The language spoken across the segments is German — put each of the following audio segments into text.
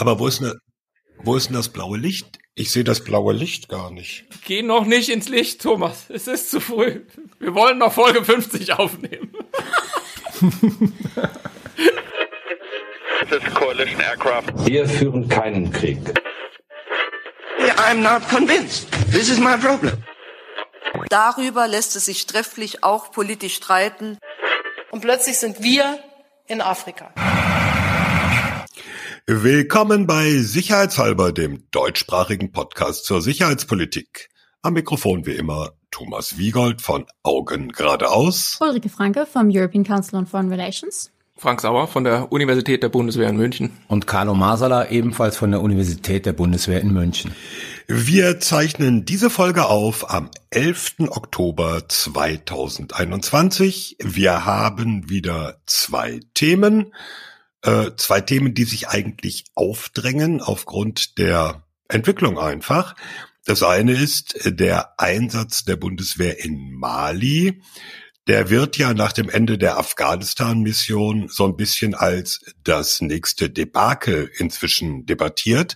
Aber wo ist, ne, wo ist denn das blaue Licht? Ich sehe das blaue Licht gar nicht. Geh noch nicht ins Licht, Thomas. Es ist zu früh. Wir wollen noch Folge 50 aufnehmen. Wir führen keinen Krieg. I'm not convinced. This is my problem. Darüber lässt es sich trefflich auch politisch streiten. Und plötzlich sind wir in Afrika. Willkommen bei Sicherheitshalber, dem deutschsprachigen Podcast zur Sicherheitspolitik. Am Mikrofon wie immer Thomas Wiegold von Augen geradeaus. Ulrike Franke vom European Council on Foreign Relations. Frank Sauer von der Universität der Bundeswehr in München. Und Carlo Masala ebenfalls von der Universität der Bundeswehr in München. Wir zeichnen diese Folge auf am 11. Oktober 2021. Wir haben wieder zwei Themen. Äh, zwei Themen, die sich eigentlich aufdrängen aufgrund der Entwicklung einfach. Das eine ist der Einsatz der Bundeswehr in Mali der wird ja nach dem Ende der Afghanistan-Mission so ein bisschen als das nächste Debakel inzwischen debattiert.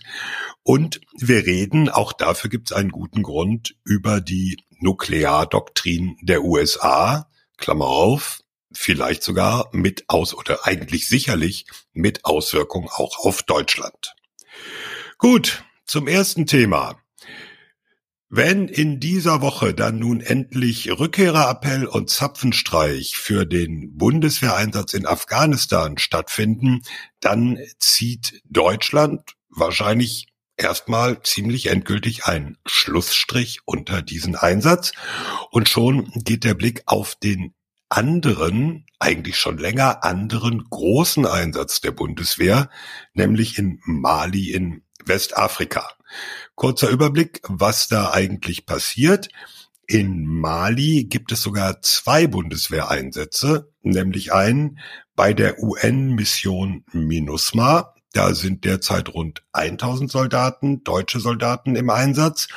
Und wir reden, auch dafür gibt es einen guten Grund, über die Nukleardoktrin der USA, Klammer auf, vielleicht sogar mit aus oder eigentlich sicherlich mit Auswirkung auch auf Deutschland. Gut, zum ersten Thema. Wenn in dieser Woche dann nun endlich Rückkehrerappell und Zapfenstreich für den Bundeswehreinsatz in Afghanistan stattfinden, dann zieht Deutschland wahrscheinlich erstmal ziemlich endgültig einen Schlussstrich unter diesen Einsatz und schon geht der Blick auf den anderen, eigentlich schon länger anderen großen Einsatz der Bundeswehr, nämlich in Mali in Westafrika. Kurzer Überblick, was da eigentlich passiert. In Mali gibt es sogar zwei Bundeswehreinsätze, nämlich einen bei der UN-Mission MINUSMA. Da sind derzeit rund 1000 Soldaten, deutsche Soldaten im Einsatz.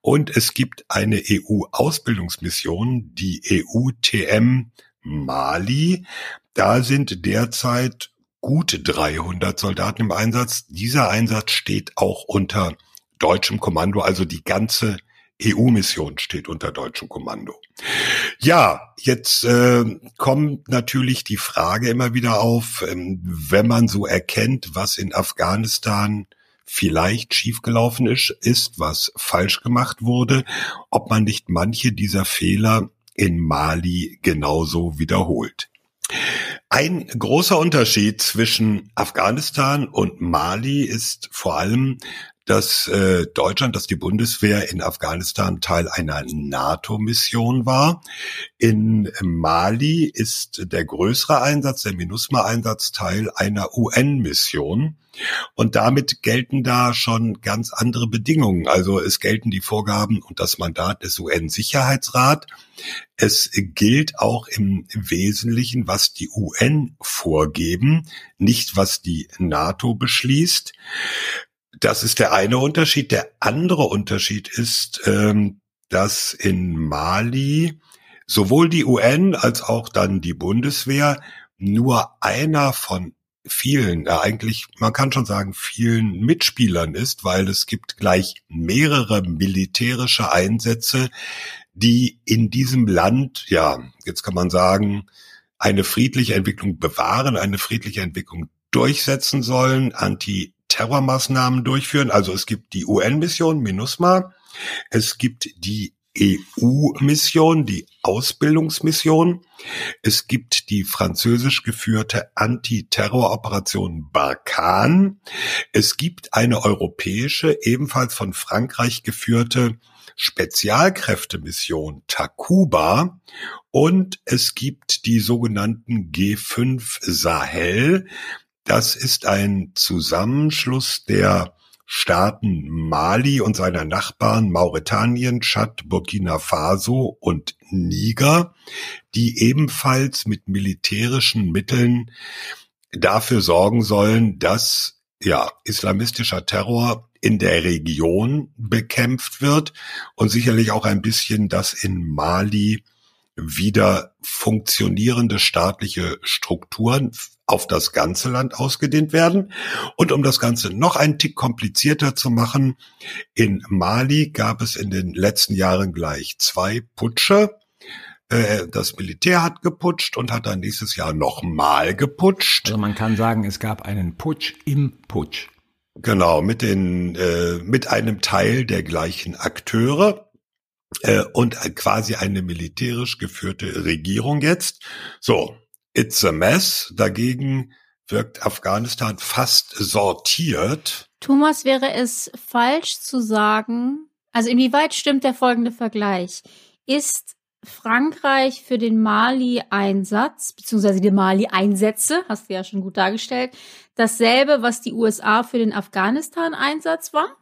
Und es gibt eine EU-Ausbildungsmission, die EUTM Mali. Da sind derzeit gut 300 Soldaten im Einsatz. Dieser Einsatz steht auch unter deutschem Kommando, also die ganze EU-Mission steht unter deutschem Kommando. Ja, jetzt äh, kommt natürlich die Frage immer wieder auf, ähm, wenn man so erkennt, was in Afghanistan vielleicht schiefgelaufen ist, ist, was falsch gemacht wurde, ob man nicht manche dieser Fehler in Mali genauso wiederholt. Ein großer Unterschied zwischen Afghanistan und Mali ist vor allem, dass äh, Deutschland, dass die Bundeswehr in Afghanistan Teil einer NATO-Mission war. In Mali ist der größere Einsatz, der MINUSMA-Einsatz, Teil einer UN-Mission. Und damit gelten da schon ganz andere Bedingungen. Also es gelten die Vorgaben und das Mandat des UN-Sicherheitsrat. Es gilt auch im Wesentlichen, was die UN vorgeben, nicht was die NATO beschließt. Das ist der eine Unterschied. Der andere Unterschied ist, ähm, dass in Mali sowohl die UN als auch dann die Bundeswehr nur einer von vielen, ja eigentlich, man kann schon sagen, vielen Mitspielern ist, weil es gibt gleich mehrere militärische Einsätze, die in diesem Land, ja, jetzt kann man sagen, eine friedliche Entwicklung bewahren, eine friedliche Entwicklung durchsetzen sollen, anti Terrormaßnahmen durchführen. Also es gibt die UN-Mission MINUSMA, es gibt die EU-Mission, die Ausbildungsmission. Es gibt die französisch geführte Antiterroroperation Barkan. Es gibt eine europäische, ebenfalls von Frankreich geführte Spezialkräftemission Takuba und es gibt die sogenannten G5 Sahel. Das ist ein Zusammenschluss der Staaten Mali und seiner Nachbarn Mauretanien, Tschad, Burkina Faso und Niger, die ebenfalls mit militärischen Mitteln dafür sorgen sollen, dass ja islamistischer Terror in der Region bekämpft wird und sicherlich auch ein bisschen, dass in Mali wieder funktionierende staatliche Strukturen auf das ganze Land ausgedehnt werden. Und um das Ganze noch einen Tick komplizierter zu machen, in Mali gab es in den letzten Jahren gleich zwei Putsche. Äh, das Militär hat geputscht und hat dann nächstes Jahr nochmal geputscht. Also man kann sagen, es gab einen Putsch im Putsch. Genau, mit den, äh, mit einem Teil der gleichen Akteure äh, und quasi eine militärisch geführte Regierung jetzt. So, it's a mess. Dagegen wirkt Afghanistan fast sortiert. Thomas, wäre es falsch zu sagen, also inwieweit stimmt der folgende Vergleich? Ist Frankreich für den Mali-Einsatz, beziehungsweise die Mali-Einsätze, hast du ja schon gut dargestellt, dasselbe, was die USA für den Afghanistan-Einsatz war?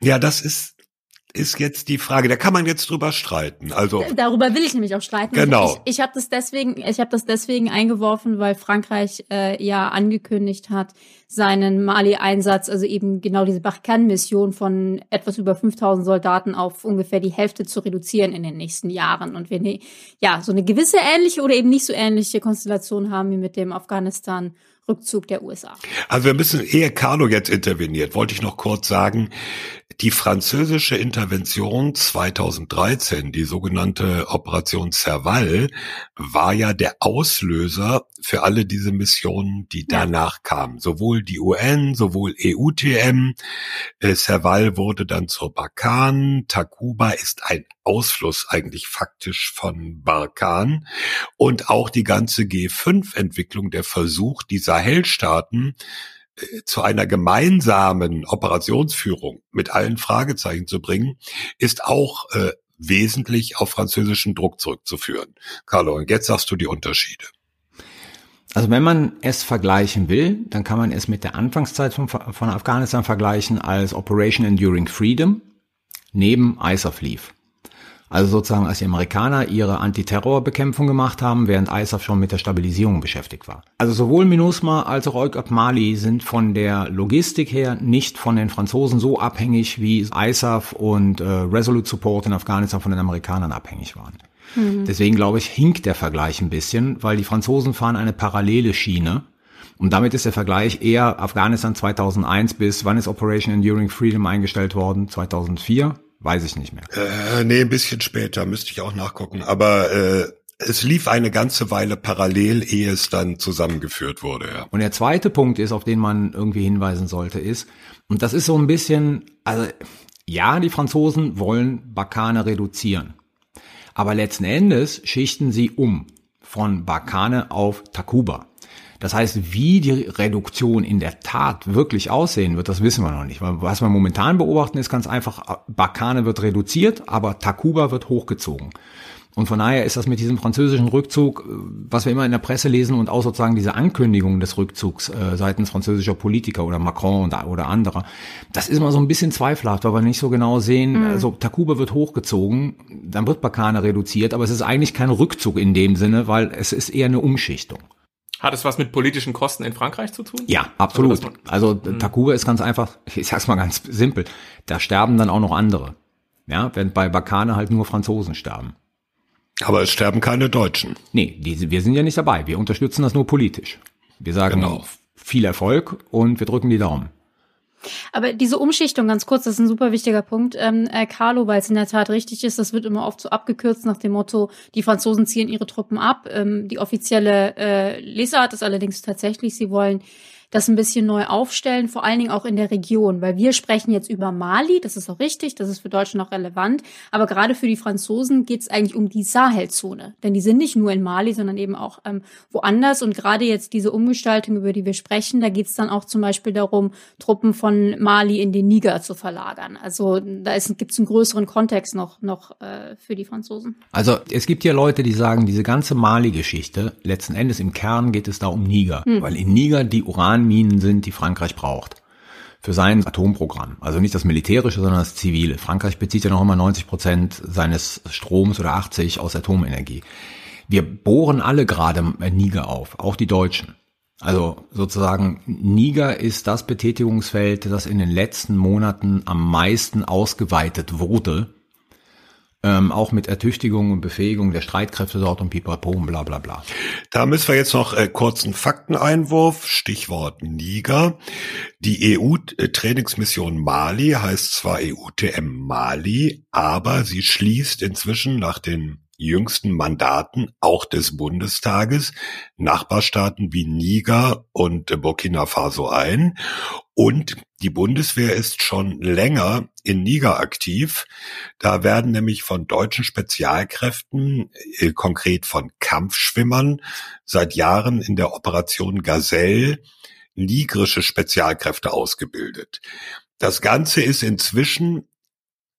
Ja, das ist ist jetzt die Frage, da kann man jetzt drüber streiten. Also darüber will ich nämlich auch streiten. Genau. Ich, ich habe das deswegen, ich habe das deswegen eingeworfen, weil Frankreich äh, ja angekündigt hat, seinen Mali-Einsatz, also eben genau diese Barkhane-Mission von etwas über 5000 Soldaten auf ungefähr die Hälfte zu reduzieren in den nächsten Jahren. Und wir ne, ja so eine gewisse ähnliche oder eben nicht so ähnliche Konstellation haben wie mit dem Afghanistan. Rückzug der USA. Also wir müssen, ehe Carlo jetzt interveniert, wollte ich noch kurz sagen, die französische Intervention 2013, die sogenannte Operation Serval, war ja der Auslöser für alle diese Missionen, die danach kamen. Sowohl die UN, sowohl EUTM. Äh, Serval wurde dann zur Barkan. Takuba ist ein Ausfluss eigentlich faktisch von Barkan. Und auch die ganze G5-Entwicklung, der Versuch, die Sahelstaaten äh, zu einer gemeinsamen Operationsführung mit allen Fragezeichen zu bringen, ist auch äh, wesentlich auf französischen Druck zurückzuführen. Carlo, und jetzt sagst du die Unterschiede. Also wenn man es vergleichen will, dann kann man es mit der Anfangszeit von, von Afghanistan vergleichen als Operation Enduring Freedom neben ISAF lief. Also sozusagen, als die Amerikaner ihre Antiterrorbekämpfung gemacht haben, während ISAF schon mit der Stabilisierung beschäftigt war. Also sowohl MINUSMA als auch EUCAP Mali sind von der Logistik her nicht von den Franzosen so abhängig, wie ISAF und äh, Resolute Support in Afghanistan von den Amerikanern abhängig waren. Mhm. Deswegen glaube ich, hinkt der Vergleich ein bisschen, weil die Franzosen fahren eine parallele Schiene. Und damit ist der Vergleich eher Afghanistan 2001 bis wann ist Operation Enduring Freedom eingestellt worden? 2004? Weiß ich nicht mehr. Äh, nee, ein bisschen später, müsste ich auch nachgucken. Aber äh, es lief eine ganze Weile parallel, ehe es dann zusammengeführt wurde. Ja. Und der zweite Punkt ist, auf den man irgendwie hinweisen sollte, ist, und das ist so ein bisschen, also ja, die Franzosen wollen Bakane reduzieren. Aber letzten Endes schichten sie um von Bakane auf Takuba. Das heißt, wie die Reduktion in der Tat wirklich aussehen wird, das wissen wir noch nicht. Was wir momentan beobachten, ist ganz einfach, Bakane wird reduziert, aber Takuba wird hochgezogen. Und von daher ist das mit diesem französischen Rückzug, was wir immer in der Presse lesen und auch sozusagen diese Ankündigung des Rückzugs äh, seitens französischer Politiker oder Macron und, oder anderer, das ist immer so ein bisschen zweifelhaft, weil wir nicht so genau sehen, mhm. also Takuba wird hochgezogen, dann wird Bakane reduziert, aber es ist eigentlich kein Rückzug in dem Sinne, weil es ist eher eine Umschichtung. Hat es was mit politischen Kosten in Frankreich zu tun? Ja, absolut. Also mhm. Takuba ist ganz einfach, ich sag's mal ganz simpel, da sterben dann auch noch andere. Ja, während bei Bakane halt nur Franzosen sterben. Aber es sterben keine Deutschen. Nee, die, wir sind ja nicht dabei. Wir unterstützen das nur politisch. Wir sagen genau. viel Erfolg und wir drücken die Daumen. Aber diese Umschichtung, ganz kurz, das ist ein super wichtiger Punkt, ähm, äh, Carlo, weil es in der Tat richtig ist, das wird immer oft so abgekürzt nach dem Motto, die Franzosen ziehen ihre Truppen ab. Ähm, die offizielle äh, Lesart ist allerdings tatsächlich, sie wollen das ein bisschen neu aufstellen, vor allen Dingen auch in der Region, weil wir sprechen jetzt über Mali, das ist auch richtig, das ist für Deutschland auch relevant, aber gerade für die Franzosen geht es eigentlich um die Sahelzone, denn die sind nicht nur in Mali, sondern eben auch ähm, woanders und gerade jetzt diese Umgestaltung, über die wir sprechen, da geht es dann auch zum Beispiel darum, Truppen von Mali in den Niger zu verlagern. Also da gibt es einen größeren Kontext noch, noch äh, für die Franzosen. Also es gibt ja Leute, die sagen, diese ganze Mali-Geschichte, letzten Endes im Kern geht es da um Niger, hm. weil in Niger die Uran Uranminen sind, die Frankreich braucht für sein Atomprogramm. Also nicht das militärische, sondern das zivile. Frankreich bezieht ja noch immer 90 Prozent seines Stroms oder 80 aus Atomenergie. Wir bohren alle gerade Niger auf, auch die Deutschen. Also sozusagen Niger ist das Betätigungsfeld, das in den letzten Monaten am meisten ausgeweitet wurde. Ähm, auch mit Ertüchtigung und Befähigung der Streitkräfte dort und pipapo und bla bla bla. Da müssen wir jetzt noch äh, kurzen Fakteneinwurf, Stichwort Niger. Die EU-Trainingsmission Mali heißt zwar EUTM Mali, aber sie schließt inzwischen nach den jüngsten Mandaten auch des Bundestages Nachbarstaaten wie Niger und Burkina Faso ein. Und die Bundeswehr ist schon länger in Niger aktiv. Da werden nämlich von deutschen Spezialkräften, äh, konkret von Kampfschwimmern, seit Jahren in der Operation Gazelle nigrische Spezialkräfte ausgebildet. Das Ganze ist inzwischen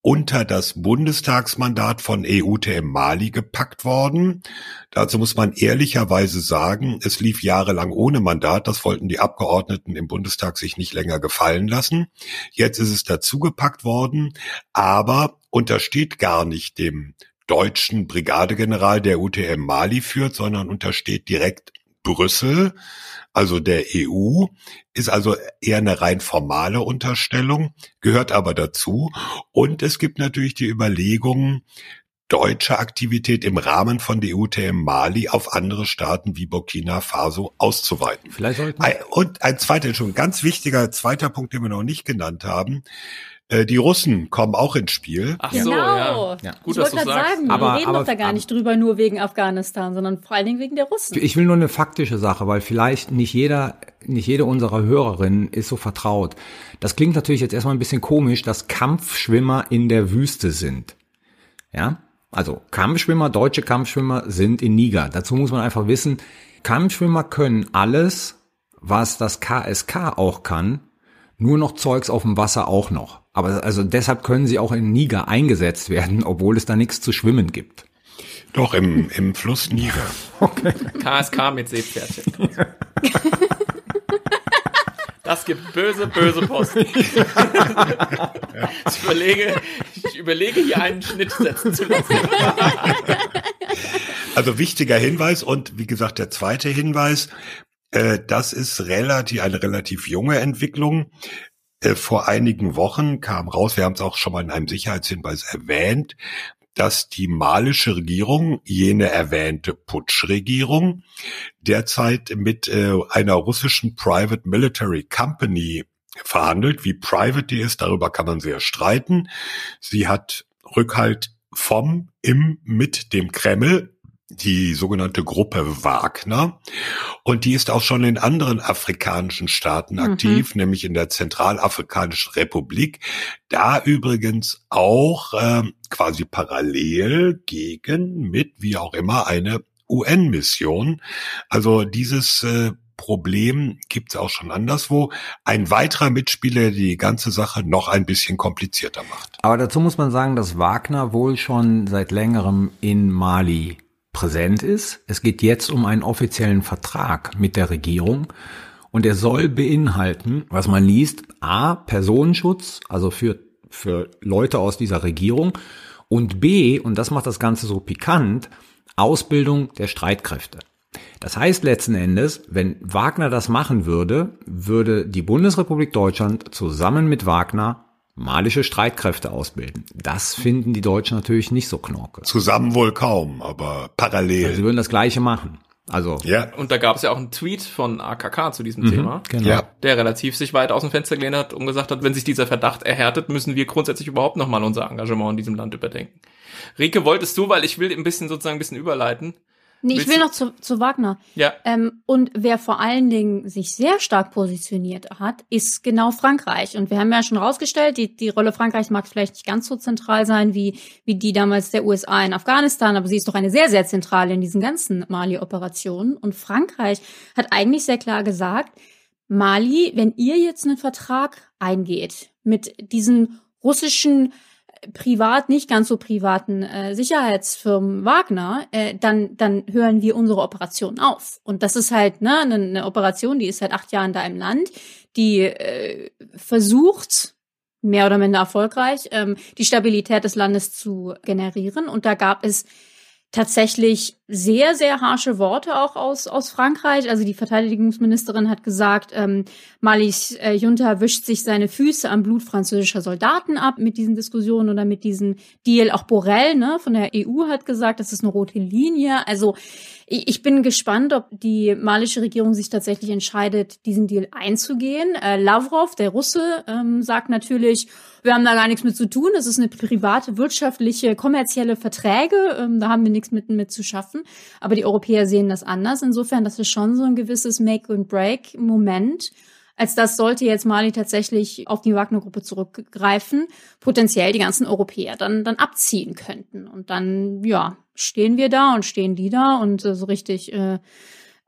unter das Bundestagsmandat von EUTM Mali gepackt worden. Dazu muss man ehrlicherweise sagen, es lief jahrelang ohne Mandat. Das wollten die Abgeordneten im Bundestag sich nicht länger gefallen lassen. Jetzt ist es dazugepackt worden, aber untersteht gar nicht dem deutschen Brigadegeneral, der UTM Mali führt, sondern untersteht direkt Brüssel also der EU, ist also eher eine rein formale Unterstellung, gehört aber dazu. Und es gibt natürlich die Überlegung, deutsche Aktivität im Rahmen von der EUTM Mali auf andere Staaten wie Burkina Faso auszuweiten. Vielleicht sollten Und ein zweiter, schon ganz wichtiger zweiter Punkt, den wir noch nicht genannt haben. Äh, die Russen kommen auch ins Spiel. Ach Genau. so, ja. Ja. Gut, ich wollte gerade sagen, Aber- wir reden aber- doch da gar aber- nicht drüber, nur wegen Afghanistan, sondern vor allen Dingen wegen der Russen. Ich will nur eine faktische Sache, weil vielleicht nicht jeder, nicht jede unserer Hörerinnen ist so vertraut. Das klingt natürlich jetzt erstmal ein bisschen komisch, dass Kampfschwimmer in der Wüste sind. Ja? Also Kampfschwimmer, deutsche Kampfschwimmer sind in Niger. Dazu muss man einfach wissen, Kampfschwimmer können alles, was das KSK auch kann, nur noch Zeugs auf dem Wasser auch noch. Aber also deshalb können sie auch in Niger eingesetzt werden, obwohl es da nichts zu schwimmen gibt. Doch, im, im Fluss Niger. KSK mit Seepferdchen. Das gibt böse, böse Post. Ich überlege, ich überlege hier einen Schnitt setzen zu lassen. Also wichtiger Hinweis und wie gesagt der zweite Hinweis, äh, das ist relativ eine relativ junge Entwicklung. Äh, vor einigen Wochen kam raus, wir haben es auch schon mal in einem Sicherheitshinweis erwähnt, dass die malische Regierung, jene erwähnte Putschregierung, derzeit mit äh, einer russischen Private Military Company verhandelt. Wie private die ist, darüber kann man sehr streiten. Sie hat Rückhalt vom, im, mit dem Kreml, die sogenannte Gruppe Wagner. Und die ist auch schon in anderen afrikanischen Staaten Mhm. aktiv, nämlich in der Zentralafrikanischen Republik. Da übrigens auch ähm, quasi parallel gegen, mit wie auch immer, eine UN-Mission. Also dieses äh, Problem gibt es auch schon anderswo. Ein weiterer Mitspieler, der die ganze Sache noch ein bisschen komplizierter macht. Aber dazu muss man sagen, dass Wagner wohl schon seit längerem in Mali präsent ist. Es geht jetzt um einen offiziellen Vertrag mit der Regierung und er soll beinhalten, was man liest, A, Personenschutz, also für, für Leute aus dieser Regierung und B, und das macht das Ganze so pikant, Ausbildung der Streitkräfte. Das heißt letzten Endes, wenn Wagner das machen würde, würde die Bundesrepublik Deutschland zusammen mit Wagner malische Streitkräfte ausbilden. Das finden die Deutschen natürlich nicht so knorke. Zusammen wohl kaum, aber parallel. Sie würden das Gleiche machen. Also, ja, Und da gab es ja auch einen Tweet von AKK zu diesem Thema, genau. ja. der relativ sich weit aus dem Fenster gelehnt hat und gesagt hat, wenn sich dieser Verdacht erhärtet, müssen wir grundsätzlich überhaupt nochmal unser Engagement in diesem Land überdenken. Rike, wolltest du, weil ich will ein bisschen sozusagen ein bisschen überleiten. Nee, ich will noch zu, zu Wagner. Ja, Ähm, und wer vor allen Dingen sich sehr stark positioniert hat, ist genau Frankreich. Und wir haben ja schon rausgestellt, die, die Rolle Frankreichs mag vielleicht nicht ganz so zentral sein wie, wie die damals der USA in Afghanistan, aber sie ist doch eine sehr, sehr zentrale in diesen ganzen Mali-Operationen. Und Frankreich hat eigentlich sehr klar gesagt, Mali, wenn ihr jetzt einen Vertrag eingeht mit diesen russischen privat, nicht ganz so privaten äh, Sicherheitsfirmen Wagner, äh, dann, dann hören wir unsere Operation auf. Und das ist halt ne, eine, eine Operation, die ist seit acht Jahren da im Land, die äh, versucht, mehr oder minder erfolgreich, ähm, die Stabilität des Landes zu generieren. Und da gab es tatsächlich sehr, sehr harsche Worte auch aus, aus Frankreich. Also die Verteidigungsministerin hat gesagt, ähm, Malis äh, Junta wischt sich seine Füße am Blut französischer Soldaten ab mit diesen Diskussionen oder mit diesem Deal. Auch Borrell ne, von der EU hat gesagt, das ist eine rote Linie. Also ich bin gespannt, ob die malische Regierung sich tatsächlich entscheidet, diesen Deal einzugehen. Äh, Lavrov, der Russe, ähm, sagt natürlich, wir haben da gar nichts mit zu tun. Das ist eine private, wirtschaftliche, kommerzielle Verträge. Ähm, da haben wir nichts mit, mit zu schaffen. Aber die Europäer sehen das anders. Insofern, das ist schon so ein gewisses Make-and-Break-Moment. Als das sollte jetzt Mali tatsächlich auf die Wagner-Gruppe zurückgreifen, potenziell die ganzen Europäer dann, dann abziehen könnten. Und dann, ja, stehen wir da und stehen die da und äh, so richtig äh, äh,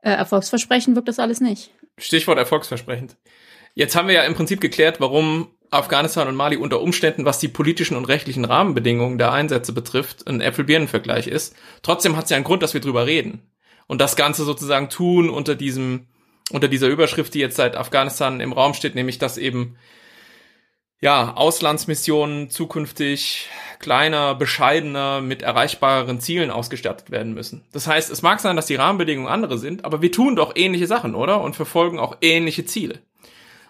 erfolgsversprechend wirkt das alles nicht. Stichwort erfolgsversprechend. Jetzt haben wir ja im Prinzip geklärt, warum Afghanistan und Mali unter Umständen, was die politischen und rechtlichen Rahmenbedingungen der Einsätze betrifft, ein Äpfel-Birnen-Vergleich ist. Trotzdem hat es ja einen Grund, dass wir drüber reden. Und das Ganze sozusagen tun unter diesem unter dieser Überschrift, die jetzt seit Afghanistan im Raum steht, nämlich dass eben ja, Auslandsmissionen zukünftig kleiner, bescheidener, mit erreichbareren Zielen ausgestattet werden müssen. Das heißt, es mag sein, dass die Rahmenbedingungen andere sind, aber wir tun doch ähnliche Sachen, oder? Und verfolgen auch ähnliche Ziele.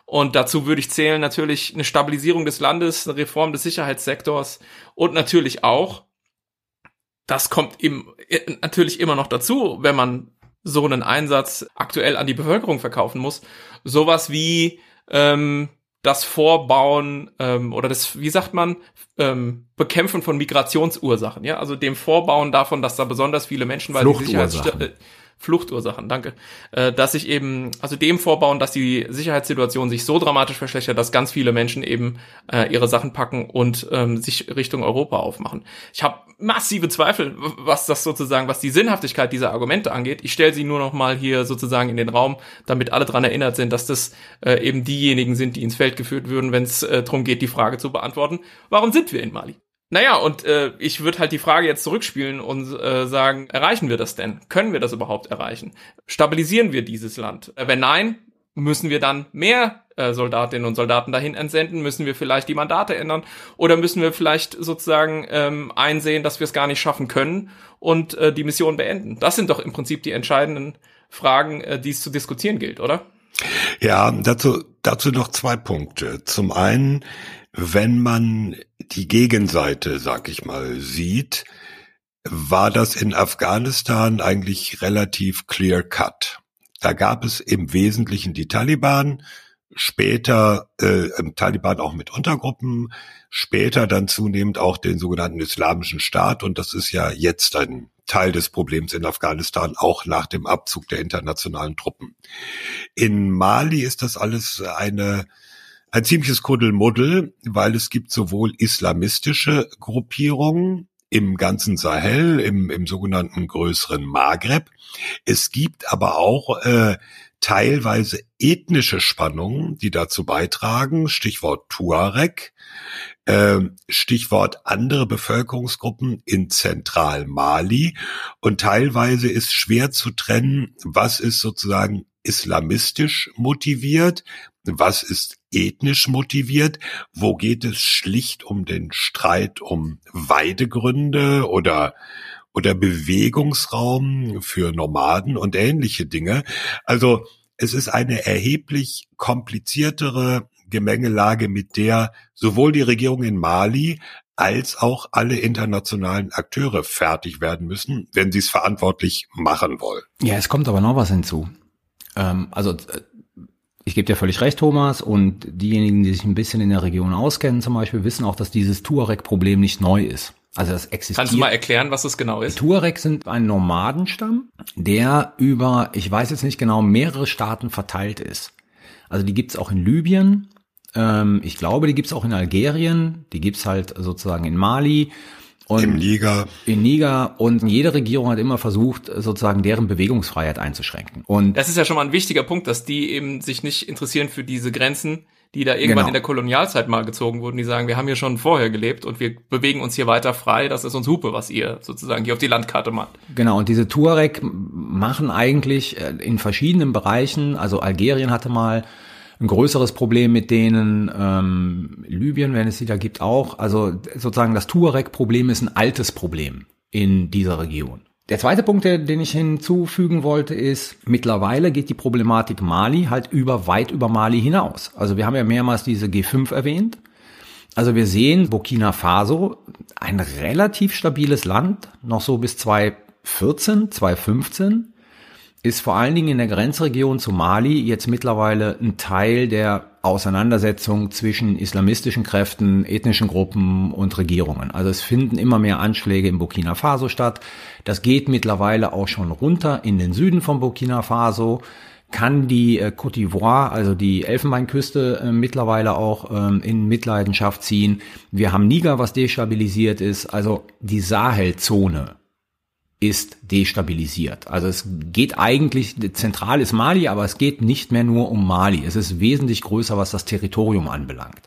Und dazu würde ich zählen natürlich eine Stabilisierung des Landes, eine Reform des Sicherheitssektors und natürlich auch, das kommt eben natürlich immer noch dazu, wenn man so einen Einsatz aktuell an die Bevölkerung verkaufen muss. Sowas wie ähm, das Vorbauen ähm, oder das, wie sagt man, ähm, Bekämpfen von Migrationsursachen, ja, also dem Vorbauen davon, dass da besonders viele Menschen, weil die Sicherheits Fluchtursachen, danke, äh, dass sich eben, also dem vorbauen, dass die Sicherheitssituation sich so dramatisch verschlechtert, dass ganz viele Menschen eben äh, ihre Sachen packen und ähm, sich Richtung Europa aufmachen. Ich habe massive Zweifel, was das sozusagen, was die Sinnhaftigkeit dieser Argumente angeht. Ich stelle sie nur noch mal hier sozusagen in den Raum, damit alle dran erinnert sind, dass das äh, eben diejenigen sind, die ins Feld geführt würden, wenn es äh, darum geht, die Frage zu beantworten, warum sind wir in Mali? Naja, und äh, ich würde halt die Frage jetzt zurückspielen und äh, sagen, erreichen wir das denn? Können wir das überhaupt erreichen? Stabilisieren wir dieses Land? Äh, wenn nein, müssen wir dann mehr äh, Soldatinnen und Soldaten dahin entsenden? Müssen wir vielleicht die Mandate ändern? Oder müssen wir vielleicht sozusagen ähm, einsehen, dass wir es gar nicht schaffen können und äh, die Mission beenden? Das sind doch im Prinzip die entscheidenden Fragen, äh, die es zu diskutieren gilt, oder? Ja, dazu, dazu noch zwei Punkte. Zum einen, wenn man die Gegenseite, sag ich mal, sieht, war das in Afghanistan eigentlich relativ clear cut. Da gab es im Wesentlichen die Taliban, später äh, Taliban auch mit Untergruppen, später dann zunehmend auch den sogenannten Islamischen Staat und das ist ja jetzt ein Teil des Problems in Afghanistan, auch nach dem Abzug der internationalen Truppen. In Mali ist das alles eine ein ziemliches Kuddelmuddel, weil es gibt sowohl islamistische Gruppierungen im ganzen Sahel, im, im sogenannten größeren Maghreb. Es gibt aber auch äh, teilweise ethnische Spannungen, die dazu beitragen, Stichwort Tuareg, äh, Stichwort andere Bevölkerungsgruppen in Zentral-Mali. Und teilweise ist schwer zu trennen, was ist sozusagen islamistisch motiviert, was ist ethnisch motiviert, wo geht es schlicht um den Streit um Weidegründe oder oder Bewegungsraum für Nomaden und ähnliche Dinge. Also es ist eine erheblich kompliziertere Gemengelage, mit der sowohl die Regierung in Mali als auch alle internationalen Akteure fertig werden müssen, wenn sie es verantwortlich machen wollen. Ja, es kommt aber noch was hinzu. Ähm, also äh, ich gebe dir völlig recht, Thomas, und diejenigen, die sich ein bisschen in der Region auskennen zum Beispiel, wissen auch, dass dieses Tuareg-Problem nicht neu ist. Also das existiert. Kannst du mal erklären, was es genau ist? Die Tuareg sind ein Nomadenstamm, der über, ich weiß jetzt nicht genau, mehrere Staaten verteilt ist. Also die gibt's auch in Libyen, ähm, ich glaube, die gibt's auch in Algerien, die gibt's halt sozusagen in Mali. Und Im Niger. In Niger. Und jede Regierung hat immer versucht, sozusagen deren Bewegungsfreiheit einzuschränken. Und das ist ja schon mal ein wichtiger Punkt, dass die eben sich nicht interessieren für diese Grenzen, die da irgendwann genau. in der Kolonialzeit mal gezogen wurden, die sagen, wir haben hier schon vorher gelebt und wir bewegen uns hier weiter frei, das ist uns Hupe, was ihr sozusagen hier auf die Landkarte macht. Genau, und diese Tuareg machen eigentlich äh, in verschiedenen Bereichen, also Algerien hatte mal ein größeres Problem mit denen, ähm, Libyen, wenn es sie da gibt, auch. Also sozusagen das Tuareg-Problem ist ein altes Problem in dieser Region. Der zweite Punkt, den ich hinzufügen wollte, ist, mittlerweile geht die Problematik Mali halt über weit über Mali hinaus. Also wir haben ja mehrmals diese G5 erwähnt. Also wir sehen Burkina Faso, ein relativ stabiles Land, noch so bis 2014, 2015, ist vor allen Dingen in der Grenzregion zu Mali jetzt mittlerweile ein Teil der Auseinandersetzung zwischen islamistischen Kräften, ethnischen Gruppen und Regierungen. Also es finden immer mehr Anschläge in Burkina Faso statt. Das geht mittlerweile auch schon runter in den Süden von Burkina Faso kann die äh, Côte d'Ivoire, also die Elfenbeinküste, äh, mittlerweile auch ähm, in Mitleidenschaft ziehen. Wir haben Niger, was destabilisiert ist. Also die Sahelzone ist destabilisiert. Also es geht eigentlich, zentral ist Mali, aber es geht nicht mehr nur um Mali. Es ist wesentlich größer, was das Territorium anbelangt.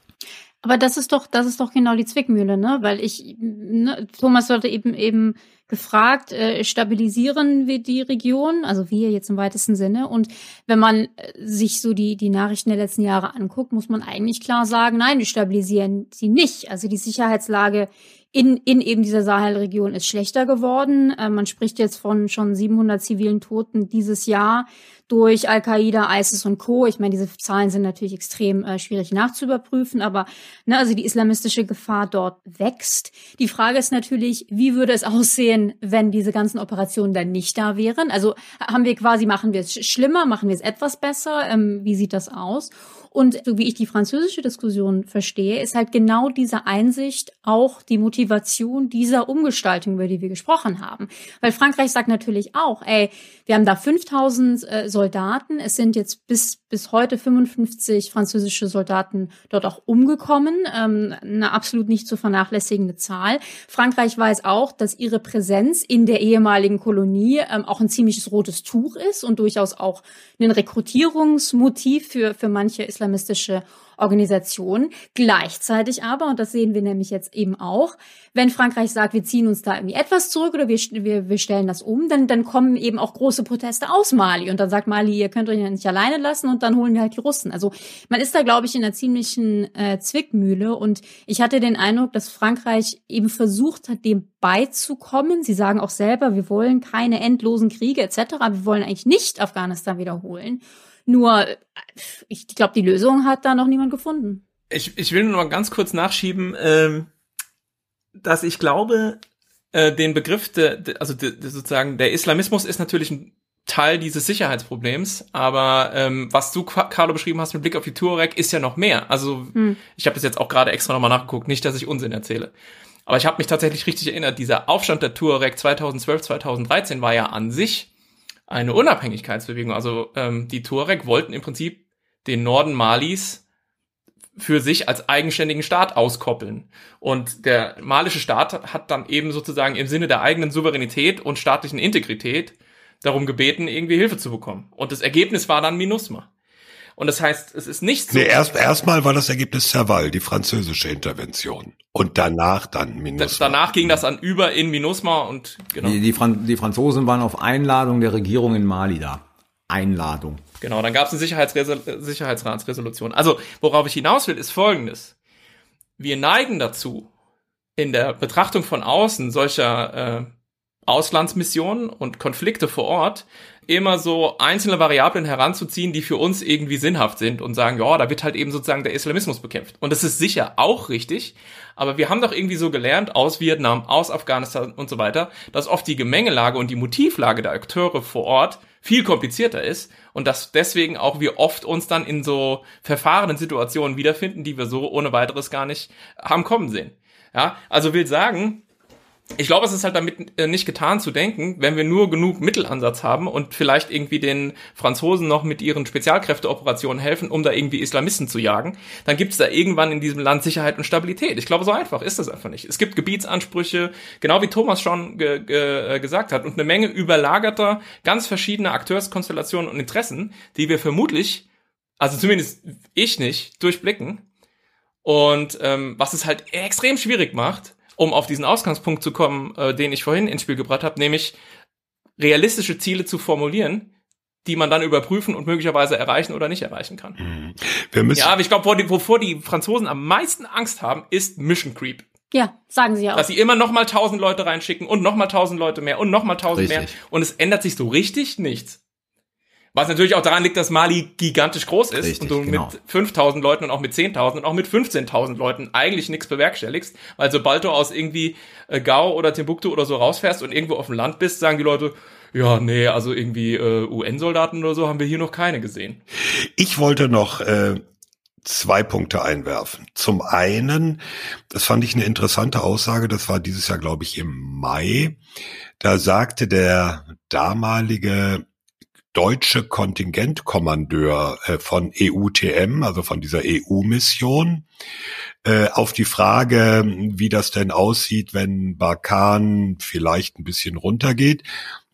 Aber das ist doch, das ist doch genau die Zwickmühle, ne? Weil ich, ne, Thomas hatte eben eben gefragt, äh, stabilisieren wir die Region, also wir jetzt im weitesten Sinne. Und wenn man äh, sich so die, die Nachrichten der letzten Jahre anguckt, muss man eigentlich klar sagen, nein, wir stabilisieren sie nicht. Also die Sicherheitslage in, in eben dieser Sahelregion ist schlechter geworden. Äh, man spricht jetzt von schon 700 zivilen Toten dieses Jahr durch Al-Qaida, ISIS und Co. Ich meine, diese Zahlen sind natürlich extrem äh, schwierig nachzuüberprüfen, aber ne, also die islamistische Gefahr dort wächst. Die Frage ist natürlich, wie würde es aussehen, wenn diese ganzen Operationen dann nicht da wären? Also haben wir quasi, machen wir es schlimmer, machen wir es etwas besser? Ähm, wie sieht das aus? Und so wie ich die französische Diskussion verstehe, ist halt genau diese Einsicht auch die Motivation dieser Umgestaltung, über die wir gesprochen haben. Weil Frankreich sagt natürlich auch, ey, wir haben da 5000 äh, Soldaten, es sind jetzt bis, bis heute 55 französische Soldaten dort auch umgekommen, ähm, eine absolut nicht zu vernachlässigende Zahl. Frankreich weiß auch, dass ihre Präsenz in der ehemaligen Kolonie ähm, auch ein ziemliches rotes Tuch ist und durchaus auch ein Rekrutierungsmotiv für, für manche islamistische Organisation. Gleichzeitig aber, und das sehen wir nämlich jetzt eben auch, wenn Frankreich sagt, wir ziehen uns da irgendwie etwas zurück oder wir, wir, wir stellen das um, dann, dann kommen eben auch große Proteste aus Mali. Und dann sagt Mali, ihr könnt euch ja nicht alleine lassen und dann holen wir halt die Russen. Also man ist da, glaube ich, in einer ziemlichen äh, Zwickmühle. Und ich hatte den Eindruck, dass Frankreich eben versucht hat, dem beizukommen. Sie sagen auch selber, wir wollen keine endlosen Kriege etc. Wir wollen eigentlich nicht Afghanistan wiederholen. Nur, ich glaube, die Lösung hat da noch niemand gefunden. Ich, ich will nur mal ganz kurz nachschieben, ähm, dass ich glaube, äh, den Begriff, de, de, also de, de sozusagen der Islamismus ist natürlich ein Teil dieses Sicherheitsproblems, aber ähm, was du, Carlo, beschrieben hast mit Blick auf die Tuareg, ist ja noch mehr. Also hm. ich habe das jetzt auch gerade extra nochmal nachgeguckt, nicht, dass ich Unsinn erzähle. Aber ich habe mich tatsächlich richtig erinnert, dieser Aufstand der Tuareg 2012, 2013 war ja an sich eine Unabhängigkeitsbewegung. Also ähm, die Tuareg wollten im Prinzip den Norden Malis für sich als eigenständigen Staat auskoppeln. Und der malische Staat hat dann eben sozusagen im Sinne der eigenen Souveränität und staatlichen Integrität darum gebeten, irgendwie Hilfe zu bekommen. Und das Ergebnis war dann MINUSMA. Und das heißt, es ist nicht so. Nee, erst erstmal war das Ergebnis Serval, die französische Intervention. Und danach dann MINUSMA. danach ging das dann über in MINUSMA und genau. Die, die, Fran die Franzosen waren auf Einladung der Regierung in Mali da. Einladung. Genau, dann gab es eine Sicherheitsresol Sicherheitsratsresolution. Also, worauf ich hinaus will, ist folgendes. Wir neigen dazu, in der Betrachtung von außen solcher äh, Auslandsmissionen und Konflikte vor Ort immer so einzelne Variablen heranzuziehen, die für uns irgendwie sinnhaft sind und sagen, ja, da wird halt eben sozusagen der Islamismus bekämpft. Und das ist sicher auch richtig, aber wir haben doch irgendwie so gelernt aus Vietnam, aus Afghanistan und so weiter, dass oft die Gemengelage und die Motivlage der Akteure vor Ort viel komplizierter ist und dass deswegen auch wir oft uns dann in so verfahrenen Situationen wiederfinden, die wir so ohne weiteres gar nicht haben kommen sehen. Ja, also will sagen, ich glaube, es ist halt damit äh, nicht getan zu denken, wenn wir nur genug Mittelansatz haben und vielleicht irgendwie den Franzosen noch mit ihren Spezialkräfteoperationen helfen, um da irgendwie Islamisten zu jagen, dann gibt es da irgendwann in diesem Land Sicherheit und Stabilität. Ich glaube, so einfach ist das einfach nicht. Es gibt Gebietsansprüche, genau wie Thomas schon ge ge äh, gesagt hat, und eine Menge überlagerter, ganz verschiedener Akteurskonstellationen und Interessen, die wir vermutlich, also zumindest ich nicht, durchblicken. Und ähm, was es halt extrem schwierig macht, um auf diesen Ausgangspunkt zu kommen, äh, den ich vorhin ins Spiel gebracht habe, nämlich realistische Ziele zu formulieren, die man dann überprüfen und möglicherweise erreichen oder nicht erreichen kann. Mhm. Wir müssen ja, aber ich glaube, wovor die Franzosen am meisten Angst haben, ist Mission Creep. Ja, sagen sie ja auch. Dass sie immer noch mal tausend Leute reinschicken und noch mal tausend Leute mehr und noch mal tausend mehr. Und es ändert sich so richtig nichts. Was natürlich auch daran liegt, dass Mali gigantisch groß ist Richtig, und du genau. mit 5000 Leuten und auch mit 10.000 und auch mit 15.000 Leuten eigentlich nichts bewerkstelligst. Weil sobald du aus irgendwie äh, Gao oder Timbuktu oder so rausfährst und irgendwo auf dem Land bist, sagen die Leute, ja, nee, also irgendwie äh, UN-Soldaten oder so haben wir hier noch keine gesehen. Ich wollte noch äh, zwei Punkte einwerfen. Zum einen, das fand ich eine interessante Aussage, das war dieses Jahr, glaube ich, im Mai. Da sagte der damalige deutsche Kontingentkommandeur äh, von EUTM, also von dieser EU-Mission, äh, auf die Frage, wie das denn aussieht, wenn Barkan vielleicht ein bisschen runtergeht,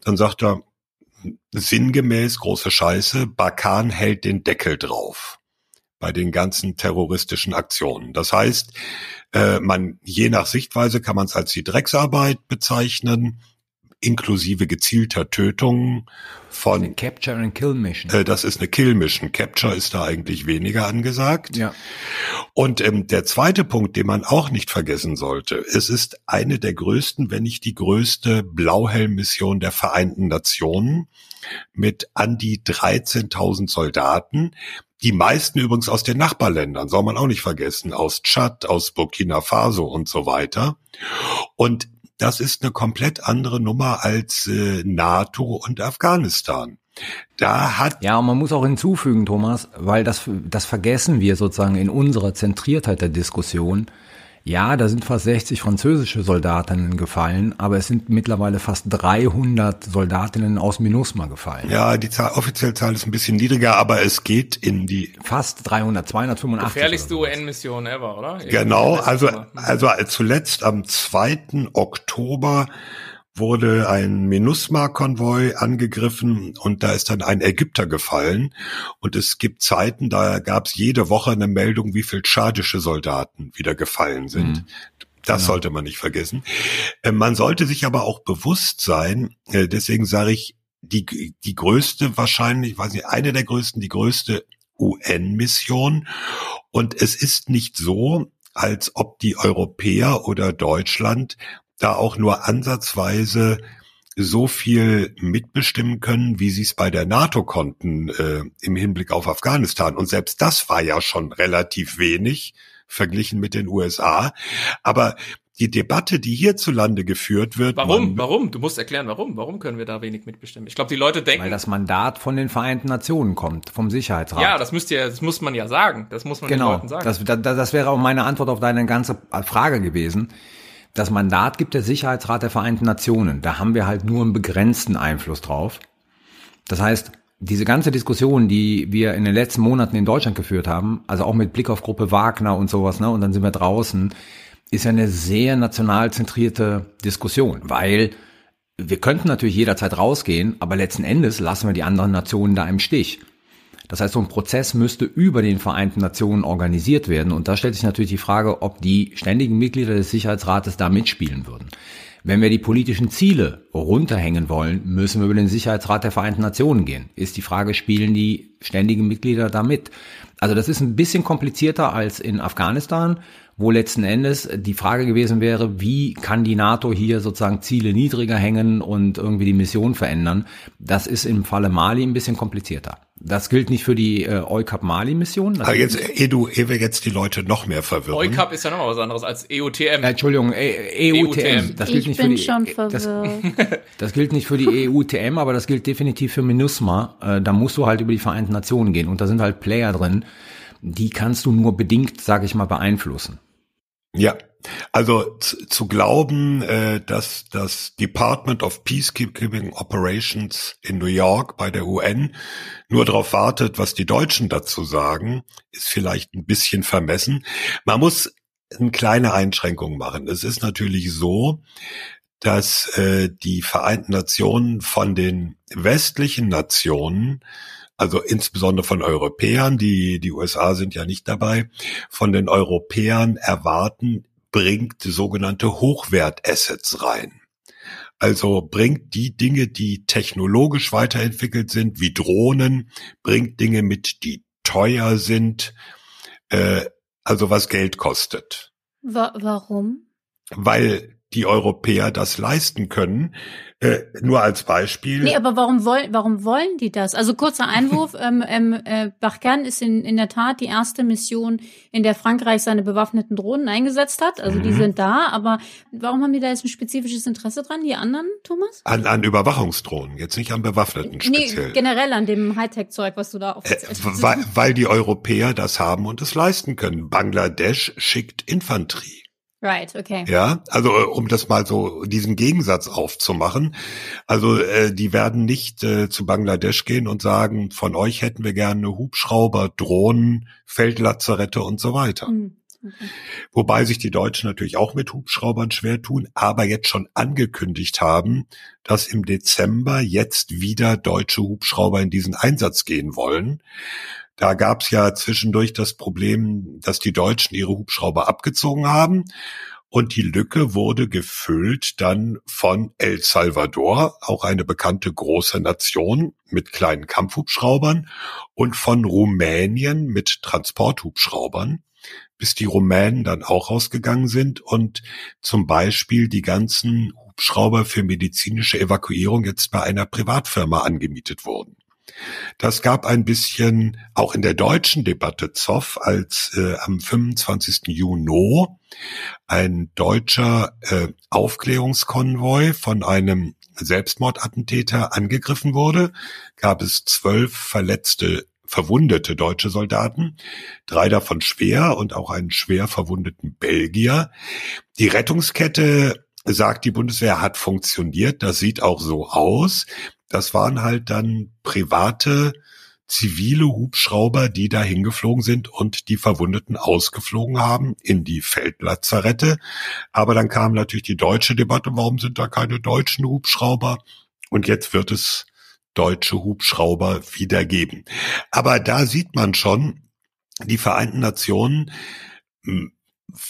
dann sagt er, sinngemäß große Scheiße, Barkan hält den Deckel drauf bei den ganzen terroristischen Aktionen. Das heißt, äh, man je nach Sichtweise kann man es als die Drecksarbeit bezeichnen, inklusive gezielter Tötungen von Capture and Kill Mission. äh, das ist eine Kill-Mission. Capture ist da eigentlich weniger angesagt. ja. Und ähm, der zweite Punkt, den man auch nicht vergessen sollte, es ist eine der größten, wenn nicht die größte Blauhelm-Mission der Vereinten Nationen mit an die 13.000 Soldaten. Die meisten übrigens aus den Nachbarländern, soll man auch nicht vergessen, aus Tschad, aus Burkina Faso und so weiter. Und das ist eine komplett andere Nummer als äh, NATO und Afghanistan. Da hat Ja, und man muss auch hinzufügen, Thomas, weil das, das vergessen wir sozusagen in unserer Zentriertheit der Diskussion. Ja, da sind fast 60 französische Soldatinnen gefallen, aber es sind mittlerweile fast 300 Soldatinnen aus MINUSMA gefallen. Ja, die Zahl, offizielle Zahl ist ein bisschen niedriger, aber es geht in die Fast 300, 285. Gefährlichste. UN-Mission ever, oder? Genau, also, also zuletzt am 2. Oktober wurde ein MINUSMA-Konvoi angegriffen und da ist dann ein Ägypter gefallen. Und es gibt Zeiten, da gab es jede Woche eine Meldung, wie viel tschadische Soldaten wieder gefallen sind. Mhm. Das sollte man nicht vergessen. Äh, Man sollte sich aber auch bewusst sein, äh, deswegen sage ich, die, die größte wahrscheinlich, ich weiß nicht, eine der größten, die größte UN-Mission. Und es ist nicht so, als ob die Europäer oder Deutschland da auch nur ansatzweise so viel mitbestimmen können, wie sie es bei der NATO konnten äh, im Hinblick auf Afghanistan. Und selbst das war ja schon relativ wenig verglichen mit den USA. Aber die Debatte, die hierzulande geführt wird, Warum? man- Warum? Du musst erklären, warum. Warum können wir da wenig mitbestimmen? Ich glaube, die Leute denken, Weil das Mandat von den Vereinten Nationen kommt, vom Sicherheitsrat. ja, das müsst ihr, das muss man ja sagen. Das muss man den Genau, Leuten sagen. das, das, das wäre auch meine Antwort auf deine ganze Frage gewesen. Das Mandat gibt der Sicherheitsrat der Vereinten Nationen. Da haben wir halt nur einen begrenzten Einfluss drauf. Das heißt, diese ganze Diskussion, die wir in den letzten Monaten in Deutschland geführt haben, also auch mit Blick auf Gruppe Wagner und sowas, ne, und dann sind wir draußen, ist ja eine sehr national zentrierte Diskussion, weil wir könnten natürlich jederzeit rausgehen, aber letzten Endes lassen wir die anderen Nationen da im Stich. Das heißt, so ein Prozess müsste über den Vereinten Nationen organisiert werden. Und da stellt sich natürlich die Frage, ob die ständigen Mitglieder des Sicherheitsrates da mitspielen würden. Wenn wir die politischen Ziele runterhängen wollen, müssen wir über den Sicherheitsrat der Vereinten Nationen gehen. Ist die Frage, spielen die ständigen Mitglieder da mit? Also das ist ein bisschen komplizierter als in Afghanistan, wo letzten Endes die Frage gewesen wäre, wie kann die NATO hier sozusagen Ziele niedriger hängen und irgendwie die Mission verändern. Das ist im Falle Mali ein bisschen komplizierter. Das gilt nicht für die äh, EUCAP Mali-Mission. Das Aber jetzt, Edu, ehe wir jetzt die Leute noch mehr verwirren. EUCAP ist ja noch mal was anderes als E EOTM. Äh, Entschuldigung, E- EUTM. EUTM. Das gilt ich nicht bin für die, schon das, verwirrt. das gilt nicht für die EUTM, aber das gilt definitiv für MINUSMA. Äh, da musst du halt über die Vereinten Nationen gehen und da sind halt Player drin, die kannst du nur bedingt, sage ich mal, beeinflussen. Ja, also zu, glauben, äh, dass das Department of Peacekeeping Operations in New York bei der UN nur darauf wartet, was die Deutschen dazu sagen, ist vielleicht ein bisschen vermessen. Man muss eine kleine Einschränkung machen. Es ist natürlich so, dass äh, die Vereinten Nationen von den westlichen Nationen also insbesondere von Europäern, die, die USA sind ja nicht dabei, von den Europäern erwarten, bringt sogenannte Hochwertassets rein. Also bringt die Dinge, die technologisch weiterentwickelt sind, wie Drohnen, bringt Dinge mit, die teuer sind, äh, also was Geld kostet. Wa warum? weil die Europäer das leisten können. Äh, nur als Beispiel. Nee, aber warum wollen, warum wollen die das? Also kurzer Einwurf, ähm, ähm, äh, Barkhane ist in, in der Tat die erste Mission, in der Frankreich seine bewaffneten Drohnen eingesetzt hat. Also mhm. die sind da, aber warum haben die da jetzt ein spezifisches Interesse dran, die anderen, Thomas? An, an Überwachungsdrohnen, jetzt nicht an bewaffneten speziell. Nee, generell an dem Hightech-Zeug, was du da aufgezählt äh, weil, weil die Europäer das haben und es leisten können. Bangladesch schickt Infanterie. Right, okay. Ja, also äh, um das mal so diesen Gegensatz aufzumachen. Also äh, die werden nicht äh, zu Bangladesch gehen und sagen, von euch hätten wir gerne Hubschrauber, Drohnen, Feldlazarette und so weiter. Mhm. Okay. Wobei sich die Deutschen natürlich auch mit Hubschraubern schwer tun, aber jetzt schon angekündigt haben, dass im Dezember jetzt wieder deutsche Hubschrauber in diesen Einsatz gehen wollen. Da gab es ja zwischendurch das Problem, dass die Deutschen ihre Hubschrauber abgezogen haben. Und die Lücke wurde gefüllt dann von El Salvador, auch eine bekannte große Nation mit kleinen Kampfhubschraubern, und von Rumänien mit Transporthubschraubern, bis die Rumänen dann auch rausgegangen sind und zum Beispiel die ganzen Hubschrauber für medizinische Evakuierung jetzt bei einer Privatfirma angemietet wurden. Das gab ein bisschen auch in der deutschen Debatte Zoff, als äh, am 25. Juni ein deutscher äh, Aufklärungskonvoi von einem Selbstmordattentäter angegriffen wurde, gab es zwölf verletzte verwundete deutsche Soldaten, drei davon schwer und auch einen schwer verwundeten Belgier. Die Rettungskette sagt, die Bundeswehr hat funktioniert. Das sieht auch so aus. Das waren halt dann private zivile Hubschrauber, die da hingeflogen sind und die Verwundeten ausgeflogen haben in die Feldlazarette. Aber dann kam natürlich die deutsche Debatte, warum sind da keine deutschen Hubschrauber? Und jetzt wird es deutsche Hubschrauber wieder geben. Aber da sieht man schon, die Vereinten Nationen hm,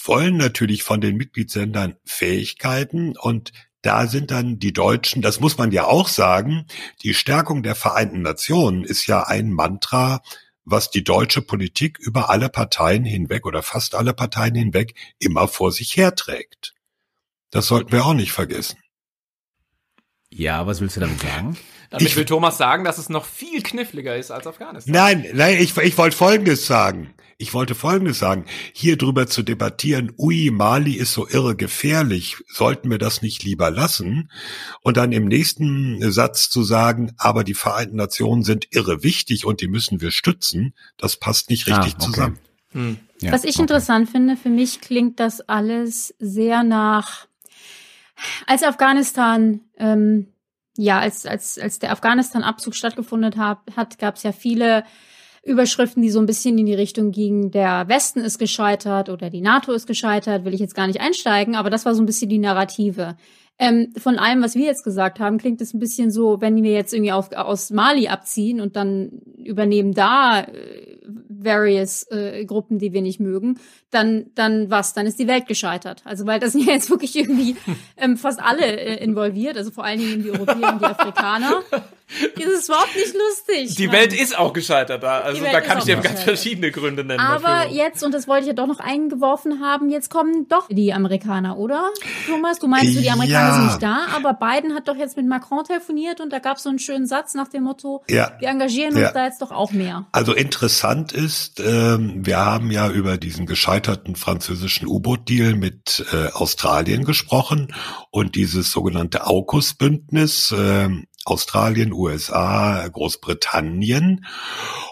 wollen natürlich von den Mitgliedsländern Fähigkeiten und da sind dann die Deutschen, das muss man ja auch sagen, die Stärkung der Vereinten Nationen ist ja ein Mantra, was die deutsche Politik über alle Parteien hinweg oder fast alle Parteien hinweg immer vor sich herträgt. Das sollten wir auch nicht vergessen. Ja, was willst du damit sagen? Damit ich will Thomas sagen, dass es noch viel kniffliger ist als Afghanistan. Nein, nein, ich, ich wollte Folgendes sagen. Ich wollte Folgendes sagen. Hier drüber zu debattieren, ui, Mali ist so irre gefährlich, sollten wir das nicht lieber lassen? Und dann im nächsten Satz zu sagen, aber die Vereinten Nationen sind irre wichtig und die müssen wir stützen, das passt nicht richtig ah, okay. zusammen. Hm. Ja, Was ich okay. interessant finde, für mich klingt das alles sehr nach, als Afghanistan ähm, ja, als, als, als der Afghanistan-Abzug stattgefunden hat, hat gab es ja viele Überschriften, die so ein bisschen in die Richtung gingen, der Westen ist gescheitert oder die NATO ist gescheitert, will ich jetzt gar nicht einsteigen, aber das war so ein bisschen die Narrative. Ähm, von allem, was wir jetzt gesagt haben, klingt es ein bisschen so, wenn wir jetzt irgendwie auf, aus Mali abziehen und dann übernehmen da äh, various äh, Gruppen, die wir nicht mögen, dann, dann was? Dann ist die Welt gescheitert. Also weil das sind ja jetzt wirklich irgendwie ähm, fast alle äh, involviert, also vor allen Dingen die Europäer und die Afrikaner. Das ist überhaupt nicht lustig. Die Welt ist auch gescheitert da. Also da kann ich dir ganz verschiedene Gründe nennen. Aber dafür. jetzt, und das wollte ich ja doch noch eingeworfen haben, jetzt kommen doch die Amerikaner, oder? Thomas, du meinst, die Amerikaner ja. sind nicht da, aber Biden hat doch jetzt mit Macron telefoniert und da gab es so einen schönen Satz nach dem Motto, ja. wir engagieren uns ja. da jetzt doch auch mehr. Also interessant ist, ähm, wir haben ja über diesen gescheiterten französischen U-Boot-Deal mit äh, Australien gesprochen und dieses sogenannte AUKUS-Bündnis, äh, Australien, USA, Großbritannien.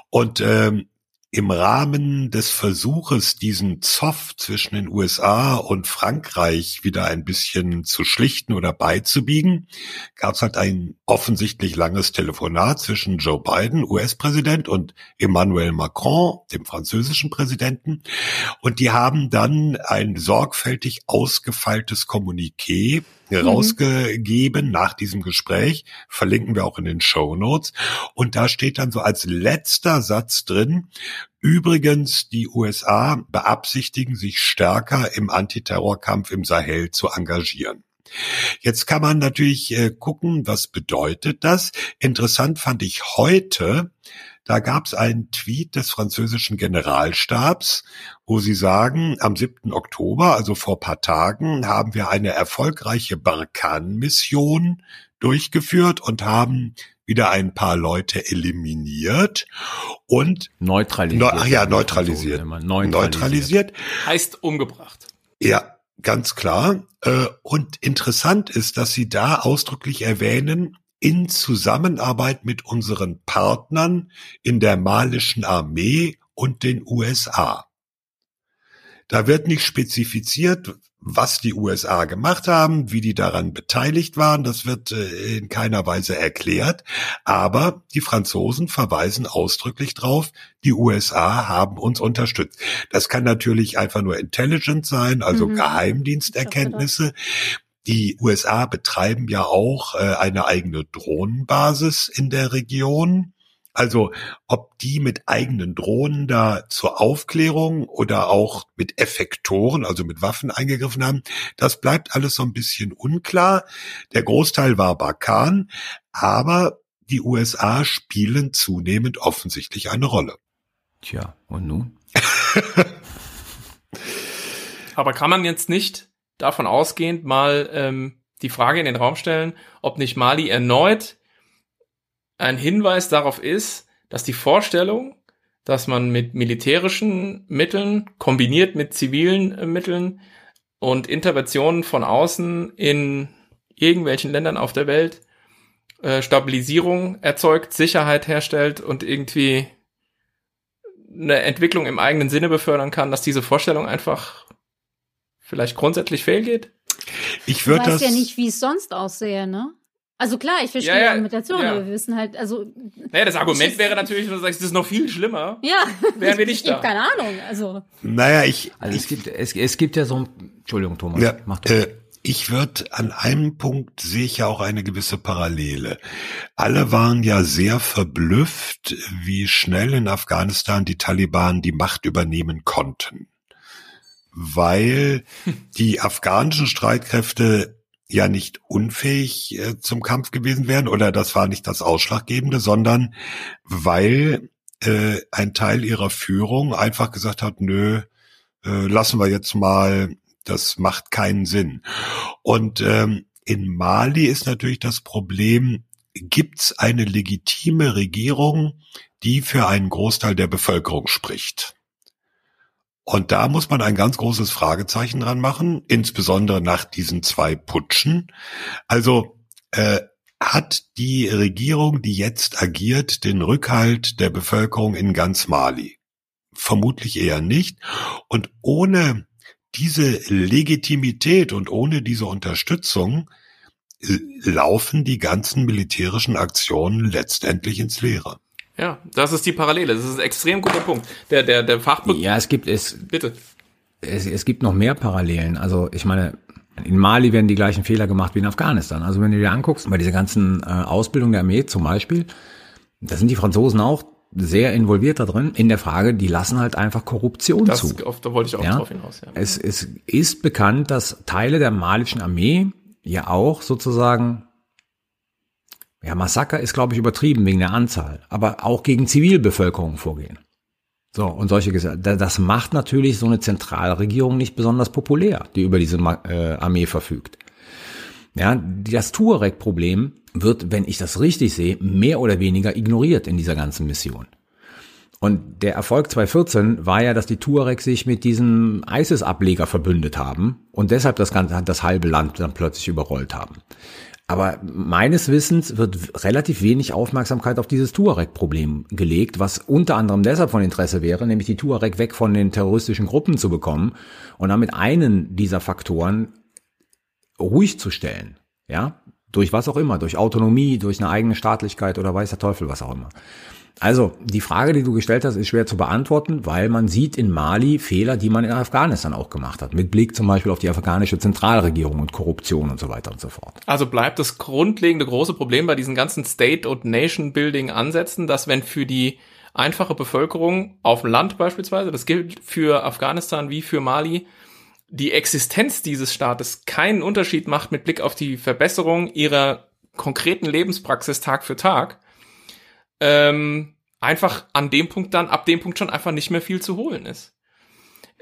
Und ähm, im Rahmen des Versuches, diesen Zoff zwischen den USA und Frankreich wieder ein bisschen zu schlichten oder beizubiegen, gab es halt ein offensichtlich langes Telefonat zwischen Joe Biden, US-Präsident, und Emmanuel Macron, dem französischen Präsidenten. Und die haben dann ein sorgfältig ausgefeiltes Kommuniqué mhm. rausgegeben nach diesem Gespräch, verlinken wir auch in den Show Notes. Und da steht dann so als letzter Satz drin, Übrigens, die USA beabsichtigen, sich stärker im Antiterrorkampf im Sahel zu engagieren. Jetzt kann man natürlich äh, gucken, was bedeutet das. Interessant fand ich heute, Da gab es einen Tweet des französischen Generalstabs, wo sie sagen, am 7. Oktober, also vor paar Tagen, haben wir eine erfolgreiche Barkan-Mission durchgeführt und haben wieder ein paar Leute eliminiert und neutralisiert. ach ja, neutralisiert. neutralisiert. Neutralisiert. Heißt umgebracht. Ja, ganz klar. Äh, und interessant ist, dass Sie da ausdrücklich erwähnen, in Zusammenarbeit mit unseren Partnern in der malischen Armee und den USA. Da wird nicht spezifiziert, was die USA gemacht haben, wie die daran beteiligt waren, das wird äh, in keiner Weise erklärt. Aber die Franzosen verweisen ausdrücklich drauf, die USA haben uns unterstützt. Das kann natürlich einfach nur Intelligence sein, also mhm. Geheimdiensterkenntnisse. Die USA betreiben ja auch äh, eine eigene Drohnenbasis in der Region. Also ob die mit eigenen Drohnen da zur Aufklärung oder auch mit Effektoren, also mit Waffen eingegriffen haben, das bleibt alles so ein bisschen unklar. Der Großteil war Bakan, aber die USA spielen zunehmend offensichtlich eine Rolle. Tja, und nun? aber kann man jetzt nicht davon ausgehend mal ähm, die Frage in den Raum stellen, ob nicht Mali erneut ein Hinweis darauf ist, dass die Vorstellung, dass man mit militärischen Mitteln kombiniert mit zivilen äh, Mitteln und Interventionen von außen in irgendwelchen Ländern auf der Welt äh, Stabilisierung erzeugt, Sicherheit herstellt und irgendwie eine Entwicklung im eigenen Sinne befördern kann, dass diese Vorstellung einfach vielleicht grundsätzlich fehlgeht? Ich würde das ja nicht, wie es sonst aussehe, ne? Also klar, ich verstehe Ja, die ja, Argumentation, ja. aber wir wissen halt, also Naja, das Argument Ich- wäre natürlich, wenn du sagst, das ist noch viel schlimmer. ja, Wären wir ich, nicht ich hab da. keine Ahnung, also naja, ich, Also es gibt, es, es gibt ja so ein, Entschuldigung, Thomas, Ja, mach du. äh, ich würde an einem Punkt sehe ich ja auch eine gewisse Parallele. Alle waren ja sehr verblüfft, wie schnell in Afghanistan die Taliban die Macht übernehmen konnten. Weil die afghanischen Streitkräfte ja nicht unfähig äh, zum Kampf gewesen wären oder das war nicht das Ausschlaggebende, sondern weil äh, ein Teil ihrer Führung einfach gesagt hat, nö, äh, lassen wir jetzt mal, das macht keinen Sinn. Und ähm, in Mali ist natürlich das Problem, gibt's eine legitime Regierung, die für einen Großteil der Bevölkerung spricht? Und da muss man ein ganz großes Fragezeichen dran machen, insbesondere nach diesen zwei Putschen. Also äh, hat die Regierung, die jetzt agiert, den Rückhalt der Bevölkerung in ganz Mali? Vermutlich eher nicht. Und ohne diese Legitimität und ohne diese Unterstützung äh, laufen die ganzen militärischen Aktionen letztendlich ins Leere. Ja, das ist die Parallele. Das ist ein extrem guter Punkt. Der, der, der Fachbe Ja, es gibt es, Bitte. es, es gibt noch mehr Parallelen. Also ich meine, in Mali werden die gleichen Fehler gemacht wie in Afghanistan. Also wenn du dir anguckst, bei dieser ganzen äh, Ausbildung der Armee zum Beispiel, da sind die Franzosen auch sehr involviert da drin, in der Frage, die lassen halt einfach Korruption Das, zu. auf, da wollte ich auch Ja? drauf hinaus. Ja. Es, es ist bekannt, dass Teile der malischen Armee ja auch sozusagen, ja, Massaker ist, glaube ich, übertrieben wegen der Anzahl, aber auch gegen Zivilbevölkerung vorgehen. So, und solche, das macht natürlich so eine Zentralregierung nicht besonders populär, die über diese äh, Armee verfügt. Ja, das Tuareg-Problem wird, wenn ich das richtig sehe, mehr oder weniger ignoriert in dieser ganzen Mission. Und der Erfolg 2014 war ja, dass die Tuareg sich mit diesem ISIS-Ableger verbündet haben und deshalb das ganze, das halbe Land dann plötzlich überrollt haben. Aber meines Wissens wird relativ wenig Aufmerksamkeit auf dieses Tuareg-Problem gelegt, was unter anderem deshalb von Interesse wäre, nämlich die Tuareg weg von den terroristischen Gruppen zu bekommen und damit einen dieser Faktoren ruhig zu stellen. Ja, durch was auch immer, durch Autonomie, durch eine eigene Staatlichkeit oder weiß der Teufel was auch immer. Also, die Frage, die du gestellt hast, ist schwer zu beantworten, weil man sieht in Mali Fehler, die man in Afghanistan auch gemacht hat. Mit Blick zum Beispiel auf die afghanische Zentralregierung und Korruption und so weiter und so fort. Also bleibt das grundlegende große Problem bei diesen ganzen State- und Nation-Building-Ansätzen, dass wenn für die einfache Bevölkerung auf dem Land beispielsweise, das gilt für Afghanistan wie für Mali, die Existenz dieses Staates keinen Unterschied macht mit Blick auf die Verbesserung ihrer konkreten Lebenspraxis Tag für Tag, ähm, einfach an dem Punkt dann, ab dem Punkt schon einfach nicht mehr viel zu holen ist.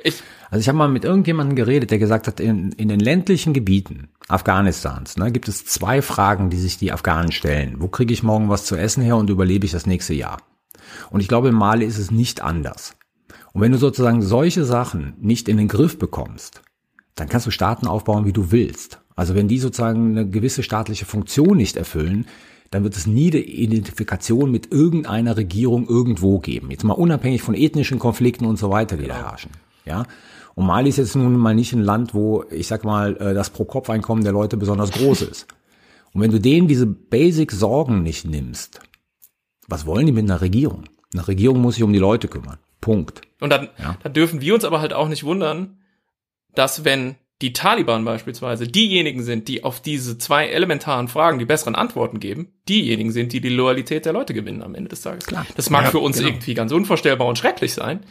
Ich, also ich habe mal mit irgendjemandem geredet, der gesagt hat, in, in den ländlichen Gebieten Afghanistans ne, gibt es zwei Fragen, die sich die Afghanen stellen. Wo kriege ich morgen was zu essen her und überlebe ich das nächste Jahr? Und ich glaube, in Mali ist es nicht anders. Und wenn du sozusagen solche Sachen nicht in den Griff bekommst, dann kannst du Staaten aufbauen, wie du willst. Also wenn die sozusagen eine gewisse staatliche Funktion nicht erfüllen, dann wird es nie eine Identifikation mit irgendeiner Regierung irgendwo geben. Jetzt mal unabhängig von ethnischen Konflikten und so weiter, die da genau. herrschen. Ja. Und Mali ist jetzt nun mal nicht ein Land, wo, ich sag mal, äh, das Pro-Kopf-Einkommen der Leute besonders groß ist. Und wenn du denen diese Basic-Sorgen nicht nimmst, was wollen die mit einer Regierung? Eine Regierung muss sich um die Leute kümmern. Punkt. Und dann, ja. dann dürfen wir uns aber halt auch nicht wundern, dass wenn die Taliban beispielsweise diejenigen sind, die auf diese zwei elementaren Fragen die besseren Antworten geben, diejenigen sind, die die Loyalität der Leute gewinnen am Ende des Tages. Klar. Das mag ja, für uns genau. irgendwie ganz unvorstellbar und schrecklich sein,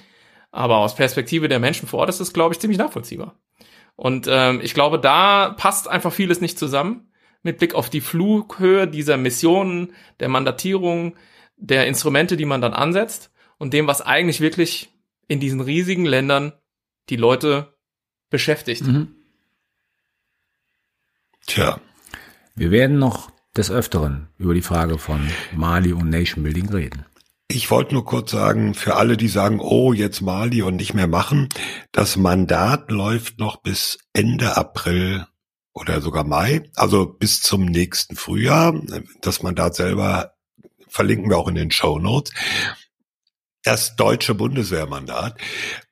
aber aus Perspektive der Menschen vor Ort ist das, glaube ich, ziemlich nachvollziehbar. Und ähm, ich glaube, da passt einfach vieles nicht zusammen mit Blick auf die Flughöhe dieser Missionen, der Mandatierung, der Instrumente, die man dann ansetzt und dem, was eigentlich wirklich in diesen riesigen Ländern die Leute beschäftigt. Mhm. Tja. Wir werden noch des Öfteren über die Frage von Mali und Nation Building reden. Ich wollte nur kurz sagen, für alle, die sagen, oh, jetzt Mali und nicht mehr machen, das Mandat läuft noch bis Ende April oder sogar Mai, also bis zum nächsten Frühjahr. Das Mandat selber verlinken wir auch in den Show Notes. Das deutsche Bundeswehrmandat.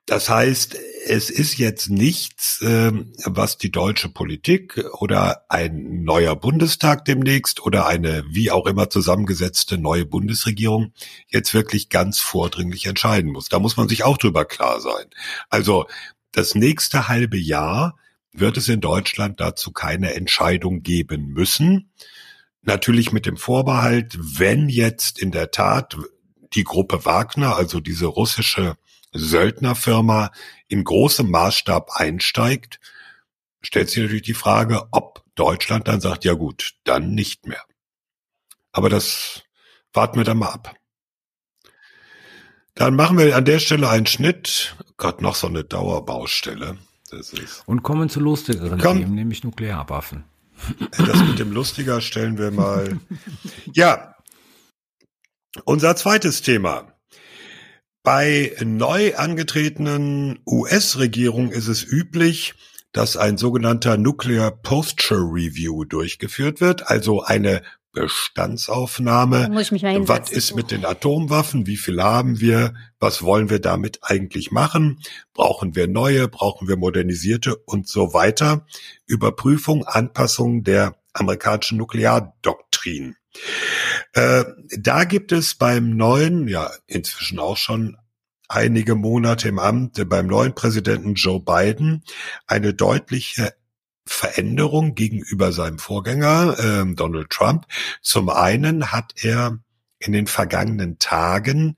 Das heißt, es ist jetzt nichts, ähm, was die deutsche Politik oder ein neuer Bundestag demnächst oder eine wie auch immer zusammengesetzte neue Bundesregierung jetzt wirklich ganz vordringlich entscheiden muss. Da muss man sich auch drüber klar sein. Also das nächste halbe Jahr wird es in Deutschland dazu keine Entscheidung geben müssen. Natürlich mit dem Vorbehalt, wenn jetzt in der Tat die Gruppe Wagner, also diese russische Söldnerfirma in großem Maßstab einsteigt, stellt sich natürlich die Frage, ob Deutschland dann sagt, ja gut, dann nicht mehr. Aber das warten wir dann mal ab. Dann machen wir an der Stelle einen Schnitt. Gott, noch so eine Dauerbaustelle. Das ist Und kommen zu lustigeren Komm. Themen, nämlich Nuklearwaffen. Das mit dem Lustiger stellen wir mal. Ja. Unser zweites Thema. Bei neu angetretenen US-Regierungen ist es üblich, dass ein sogenannter Nuclear Posture Review durchgeführt wird, also eine Bestandsaufnahme. Was ist mit den Atomwaffen? Wie viel haben wir? Was wollen wir damit eigentlich machen? Brauchen wir neue? Brauchen wir modernisierte und so weiter? Überprüfung, Anpassung der amerikanischen Nukleardoktrin. Äh, da gibt es beim neuen, ja inzwischen auch schon einige Monate im Amt, beim neuen Präsidenten Joe Biden eine deutliche Veränderung gegenüber seinem Vorgänger äh, Donald Trump. Zum einen hat er in den vergangenen Tagen,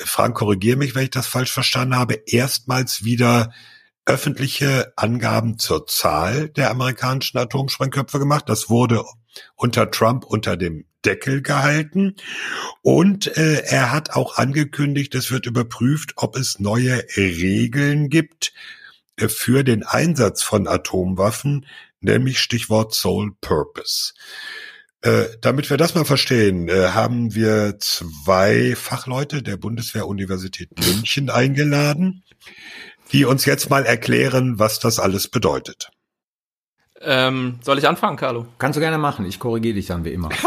Frank, korrigiere mich, wenn ich das falsch verstanden habe, erstmals wieder öffentliche Angaben zur Zahl der amerikanischen Atomsprengköpfe gemacht. Das wurde unter Trump unter dem Deckel gehalten. Und äh, er hat auch angekündigt, es wird überprüft, ob es neue Regeln gibt äh, für den Einsatz von Atomwaffen, nämlich Stichwort Sole Purpose. Äh, damit wir das mal verstehen, äh, haben wir zwei Fachleute der Bundeswehr-Universität München eingeladen, die uns jetzt mal erklären, was das alles bedeutet. Ähm, soll ich anfangen, Carlo? Kannst du gerne machen. Ich korrigiere dich dann wie immer.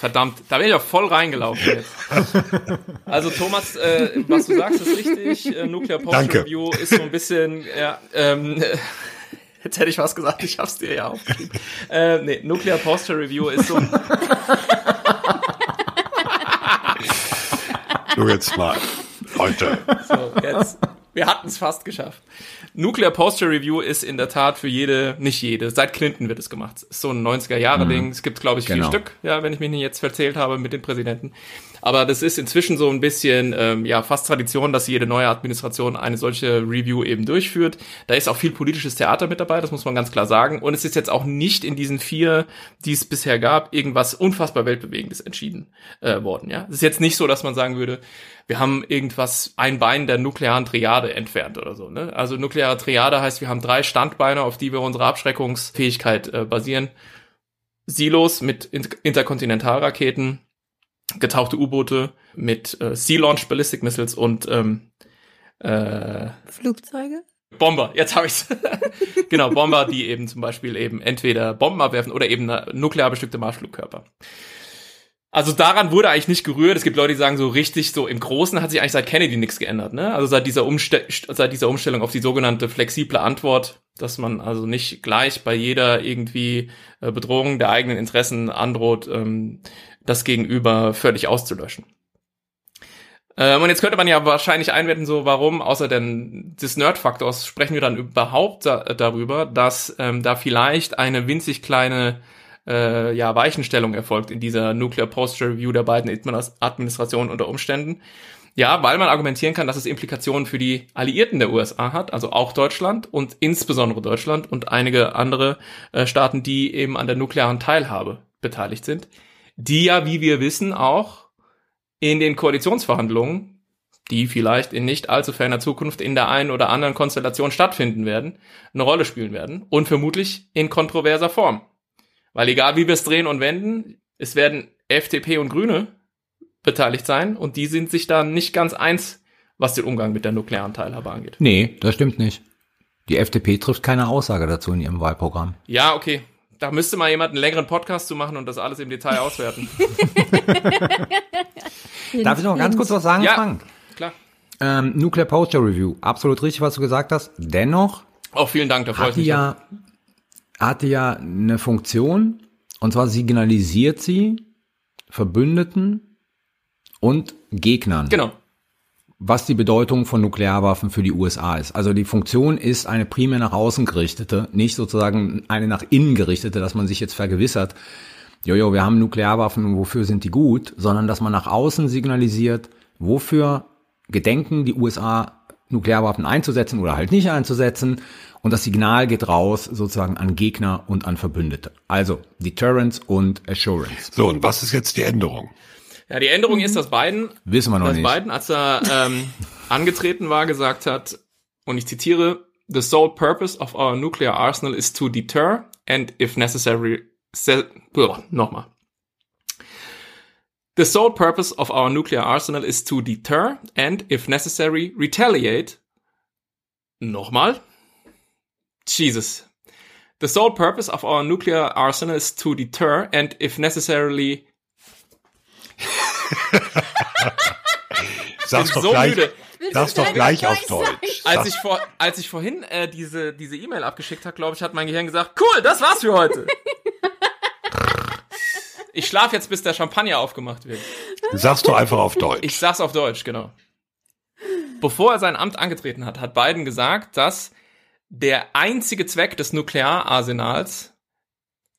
Verdammt, da bin ich ja voll reingelaufen jetzt. Also Thomas, äh, was du sagst, ist richtig. Äh, Nuclear Post Review ist so ein bisschen, ja, ähm, jetzt hätte ich was gesagt, ich hab's dir ja aufgeschrieben. Äh, nee, Nuclear Posture Review ist so. du jetzt mal, Leute. So, jetzt. Wir hatten es fast geschafft. Nuclear Posture Review ist in der Tat für jede, nicht jede, seit Clinton wird es gemacht. Ist so ein 90er-Jahre-Ding. Mhm. Es gibt, glaube ich, vier genau. Stück, ja, wenn ich mich nicht jetzt verzählt habe mit den Präsidenten. Aber das ist inzwischen so ein bisschen ähm, ja fast Tradition, dass jede neue Administration eine solche Review eben durchführt. Da ist auch viel politisches Theater mit dabei, das muss man ganz klar sagen. Und es ist jetzt auch nicht in diesen vier, die es bisher gab, irgendwas unfassbar weltbewegendes entschieden äh, worden. Ja, es ist jetzt nicht so, dass man sagen würde, wir haben irgendwas, ein Bein der nuklearen Triade entfernt oder so. Ne? Also nukleare Triade heißt, wir haben drei Standbeine, auf die wir unsere Abschreckungsfähigkeit äh, basieren. Silos mit Interkontinentalraketen, getauchte U-Boote mit äh, Sea-Launch Ballistic Missiles und ähm, äh, Flugzeuge? Bomber, jetzt habe ich's. genau, Bomber, die eben zum Beispiel eben entweder Bomben abwerfen oder eben nuklear bestückte Marschflugkörper. Also daran wurde eigentlich nicht gerührt. Es gibt Leute, die sagen so richtig, so im Großen hat sich eigentlich seit Kennedy nichts geändert. Ne? Also seit dieser, seit dieser Umstellung auf die sogenannte flexible Antwort, dass man also nicht gleich bei jeder irgendwie äh, Bedrohung der eigenen Interessen androht, ähm, das Gegenüber völlig auszulöschen. Ähm, und jetzt könnte man ja wahrscheinlich einwenden, so warum, außer denn des Nerd-Faktors, sprechen wir dann überhaupt da, darüber, dass ähm, da vielleicht eine winzig kleine äh, ja, Weichenstellung erfolgt in dieser Nuclear Posture Review der beiden Administrationen unter Umständen. Ja, weil man argumentieren kann, dass es Implikationen für die Alliierten der USA hat, also auch Deutschland und insbesondere Deutschland und einige andere äh, Staaten, die eben an der nuklearen Teilhabe beteiligt sind, die ja, wie wir wissen, auch in den Koalitionsverhandlungen, die vielleicht in nicht allzu ferner Zukunft in der einen oder anderen Konstellation stattfinden werden, eine Rolle spielen werden und vermutlich in kontroverser Form. Weil egal wie wir es drehen und wenden, es werden FDP und Grüne beteiligt sein und die sind sich da nicht ganz eins, was den Umgang mit der nuklearen Teilhabe angeht. Nee, das stimmt nicht. Die FDP trifft keine Aussage dazu in ihrem Wahlprogramm. Ja, okay. Da müsste mal jemand einen längeren Podcast zu machen und das alles im Detail auswerten. Darf ich noch ganz kurz was sagen, ja, Frank? Klar. Ähm, Nuclear Poster Review, absolut richtig, was du gesagt hast. Dennoch Auch vielen Dank, da freue ich mich. ja, hatte ja eine Funktion, und zwar signalisiert sie Verbündeten und Gegnern, Genau. was die Bedeutung von Nuklearwaffen für die USA ist. Also die Funktion ist eine primär nach außen gerichtete, nicht sozusagen eine nach innen gerichtete, dass man sich jetzt vergewissert, jojo, wir haben Nuklearwaffen und wofür sind die gut, sondern dass man nach außen signalisiert, wofür gedenken die USA Nuklearwaffen einzusetzen oder halt nicht einzusetzen. Und das Signal geht raus sozusagen an Gegner und an Verbündete. Also Deterrence und Assurance. So, und was ist jetzt die Änderung? Ja, die Änderung ist, dass Biden, Wissen wir noch dass nicht. Biden, als er ähm, angetreten war, gesagt hat, und ich zitiere, The sole purpose of our nuclear arsenal is to deter and if necessary, nochmal. The sole purpose of our nuclear arsenal is to deter and if necessary retaliate. Nochmal. Jesus. The sole purpose of our nuclear arsenal is to deter and if necessarily Sag's bin doch so gleich, müde. sag's doch gleich auf Deutsch. Als ich, vor, als ich vorhin äh, diese diese E-Mail abgeschickt habe, glaube ich, hat mein Gehirn gesagt, cool, das war's für heute. ich schlafe jetzt, bis der Champagner aufgemacht wird. Sag's doch einfach auf Deutsch. Ich sag's auf Deutsch, genau. Bevor er sein Amt angetreten hat, hat Biden gesagt, dass der einzige Zweck des Nukleararsenals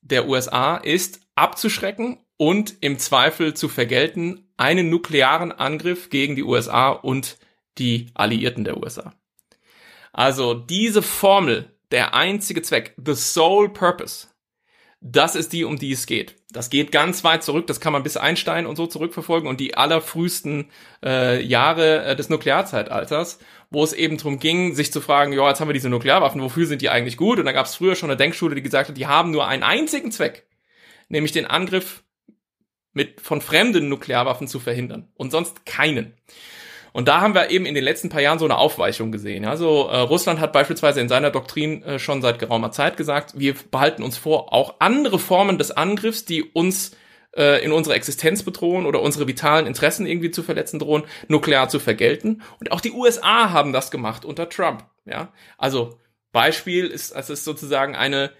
der USA ist, abzuschrecken und im Zweifel zu vergelten einen nuklearen Angriff gegen die USA und die Alliierten der USA. Also diese Formel, der einzige Zweck, the sole purpose, das ist die, um die es geht. Das geht ganz weit zurück, das kann man bis Einstein und so zurückverfolgen und die allerfrühesten äh, Jahre äh, des Nuklearzeitalters, wo es eben darum ging, sich zu fragen, ja, jetzt haben wir diese Nuklearwaffen, wofür sind die eigentlich gut? Und da gab es früher schon eine Denkschule, die gesagt hat, die haben nur einen einzigen Zweck, nämlich den Angriff mit von fremden Nuklearwaffen zu verhindern und sonst keinen. Und da haben wir eben in den letzten paar Jahren so eine Aufweichung gesehen. Also äh, Russland hat beispielsweise in seiner Doktrin äh, schon seit geraumer Zeit gesagt, wir behalten uns vor, auch andere Formen des Angriffs, die uns äh, in unserer Existenz bedrohen oder unsere vitalen Interessen irgendwie zu verletzen drohen, nuklear zu vergelten. Und auch die USA haben das gemacht unter Trump. Ja, also Beispiel ist, es ist sozusagen eine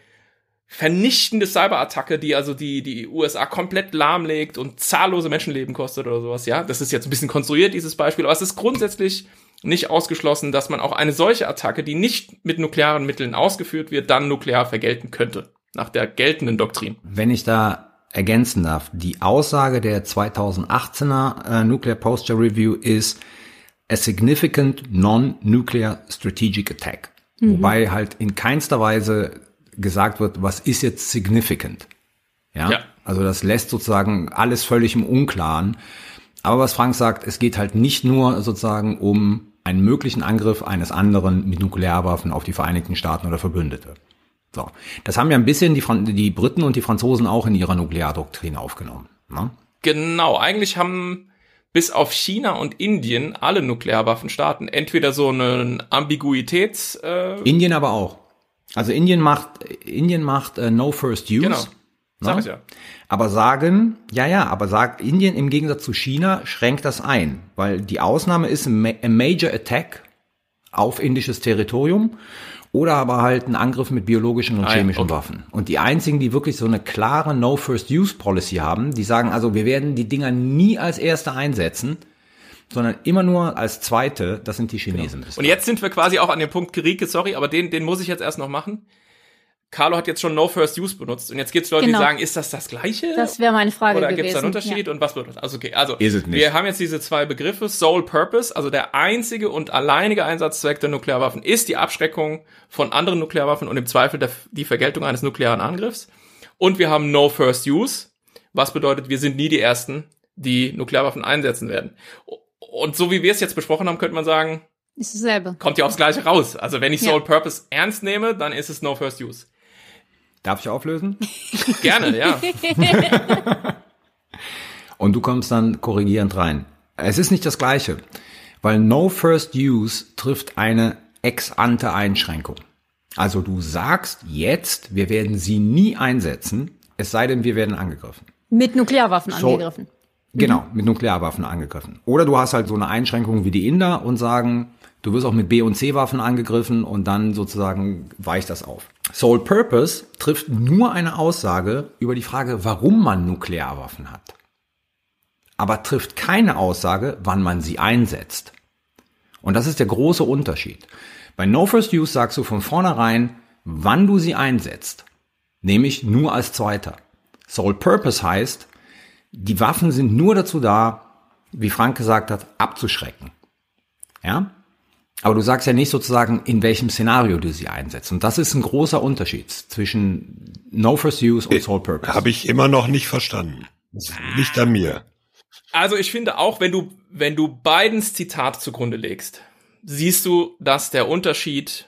vernichtende Cyberattacke, die also die, die USA komplett lahmlegt und zahllose Menschenleben kostet oder sowas, ja. Das ist jetzt ein bisschen konstruiert, dieses Beispiel, aber es ist grundsätzlich nicht ausgeschlossen, dass man auch eine solche Attacke, die nicht mit nuklearen Mitteln ausgeführt wird, dann nuklear vergelten könnte. Nach der geltenden Doktrin. Wenn ich da ergänzen darf, die Aussage der 2018er äh, Nuclear Posture Review ist a significant non-nuclear strategic attack. Mhm. Wobei halt in keinster Weise gesagt wird, was ist jetzt significant. Ja? ja. Also das lässt sozusagen alles völlig im Unklaren. Aber was Frank sagt, es geht halt nicht nur sozusagen um einen möglichen Angriff eines anderen mit Nuklearwaffen auf die Vereinigten Staaten oder Verbündete. So. Das haben ja ein bisschen die, Fran die Briten und die Franzosen auch in ihrer Nukleardoktrin aufgenommen. Ne? Genau, eigentlich haben bis auf China und Indien alle Nuklearwaffenstaaten entweder so einen Ambiguitäts. Äh Indien aber auch. Also Indien macht Indien macht äh, No First Use. Genau. Sag ne? ich ja. Aber sagen, ja, ja, aber sagt Indien im Gegensatz zu China schränkt das ein, weil die Ausnahme ist ein Major Attack auf indisches Territorium oder aber halt ein Angriff mit biologischen und ah, chemischen okay. Waffen. Und die einzigen, die wirklich so eine klare No First Use Policy haben, die sagen also, wir werden die Dinger nie als erste einsetzen, sondern immer nur als zweite, das sind die Chinesen. Genau. Und jetzt sind wir quasi auch an dem Punkt Kriege, sorry, aber den, den muss ich jetzt erst noch machen. Carlo hat jetzt schon No First Use benutzt und jetzt gibt es Leute, genau. die sagen, ist das das Gleiche? Das wäre meine Frage Oder gibt es da einen Unterschied ja. und was wird das? Also okay, also wir haben jetzt diese zwei Begriffe, Sole Purpose, also der einzige und alleinige Einsatzzweck der Nuklearwaffen ist die Abschreckung von anderen Nuklearwaffen und im Zweifel der, die Vergeltung eines nuklearen Angriffs. Und wir haben No First Use, was bedeutet, wir sind nie die Ersten, die Nuklearwaffen einsetzen werden. Und so wie wir es jetzt besprochen haben, könnte man sagen, ist dasselbe. Kommt ja aufs Gleiche raus. Also wenn ich Sole ja. Purpose ernst nehme, dann ist es No First Use. Darf ich auflösen? Gerne, ja. Und du kommst dann korrigierend rein. Es ist nicht das Gleiche, weil No First Use trifft eine ex-ante Einschränkung. Also du sagst jetzt, wir werden sie nie einsetzen, es sei denn, wir werden angegriffen. Mit Nuklearwaffen so, angegriffen. Genau, mit Nuklearwaffen angegriffen. Oder du hast halt so eine Einschränkung wie die Inder und sagen, Du wirst auch mit B- und C-Waffen angegriffen und dann sozusagen weicht das auf. Sole Purpose trifft nur eine Aussage über die Frage, warum man Nuklearwaffen hat. Aber trifft keine Aussage, wann man sie einsetzt. Und das ist der große Unterschied. Bei No First Use sagst du von vornherein, wann du sie einsetzt. Nämlich nur als Zweiter. Sole Purpose heißt, die Waffen sind nur dazu da, wie Frank gesagt hat, abzuschrecken. Ja? Aber du sagst ja nicht sozusagen, in welchem Szenario du sie einsetzt. Und das ist ein großer Unterschied zwischen No First Use und äh, Sole Purpose. Habe ich immer noch nicht verstanden. Liegt an mir. Also ich finde auch, wenn du, wenn du Bidens Zitat zugrunde legst, siehst du, dass der Unterschied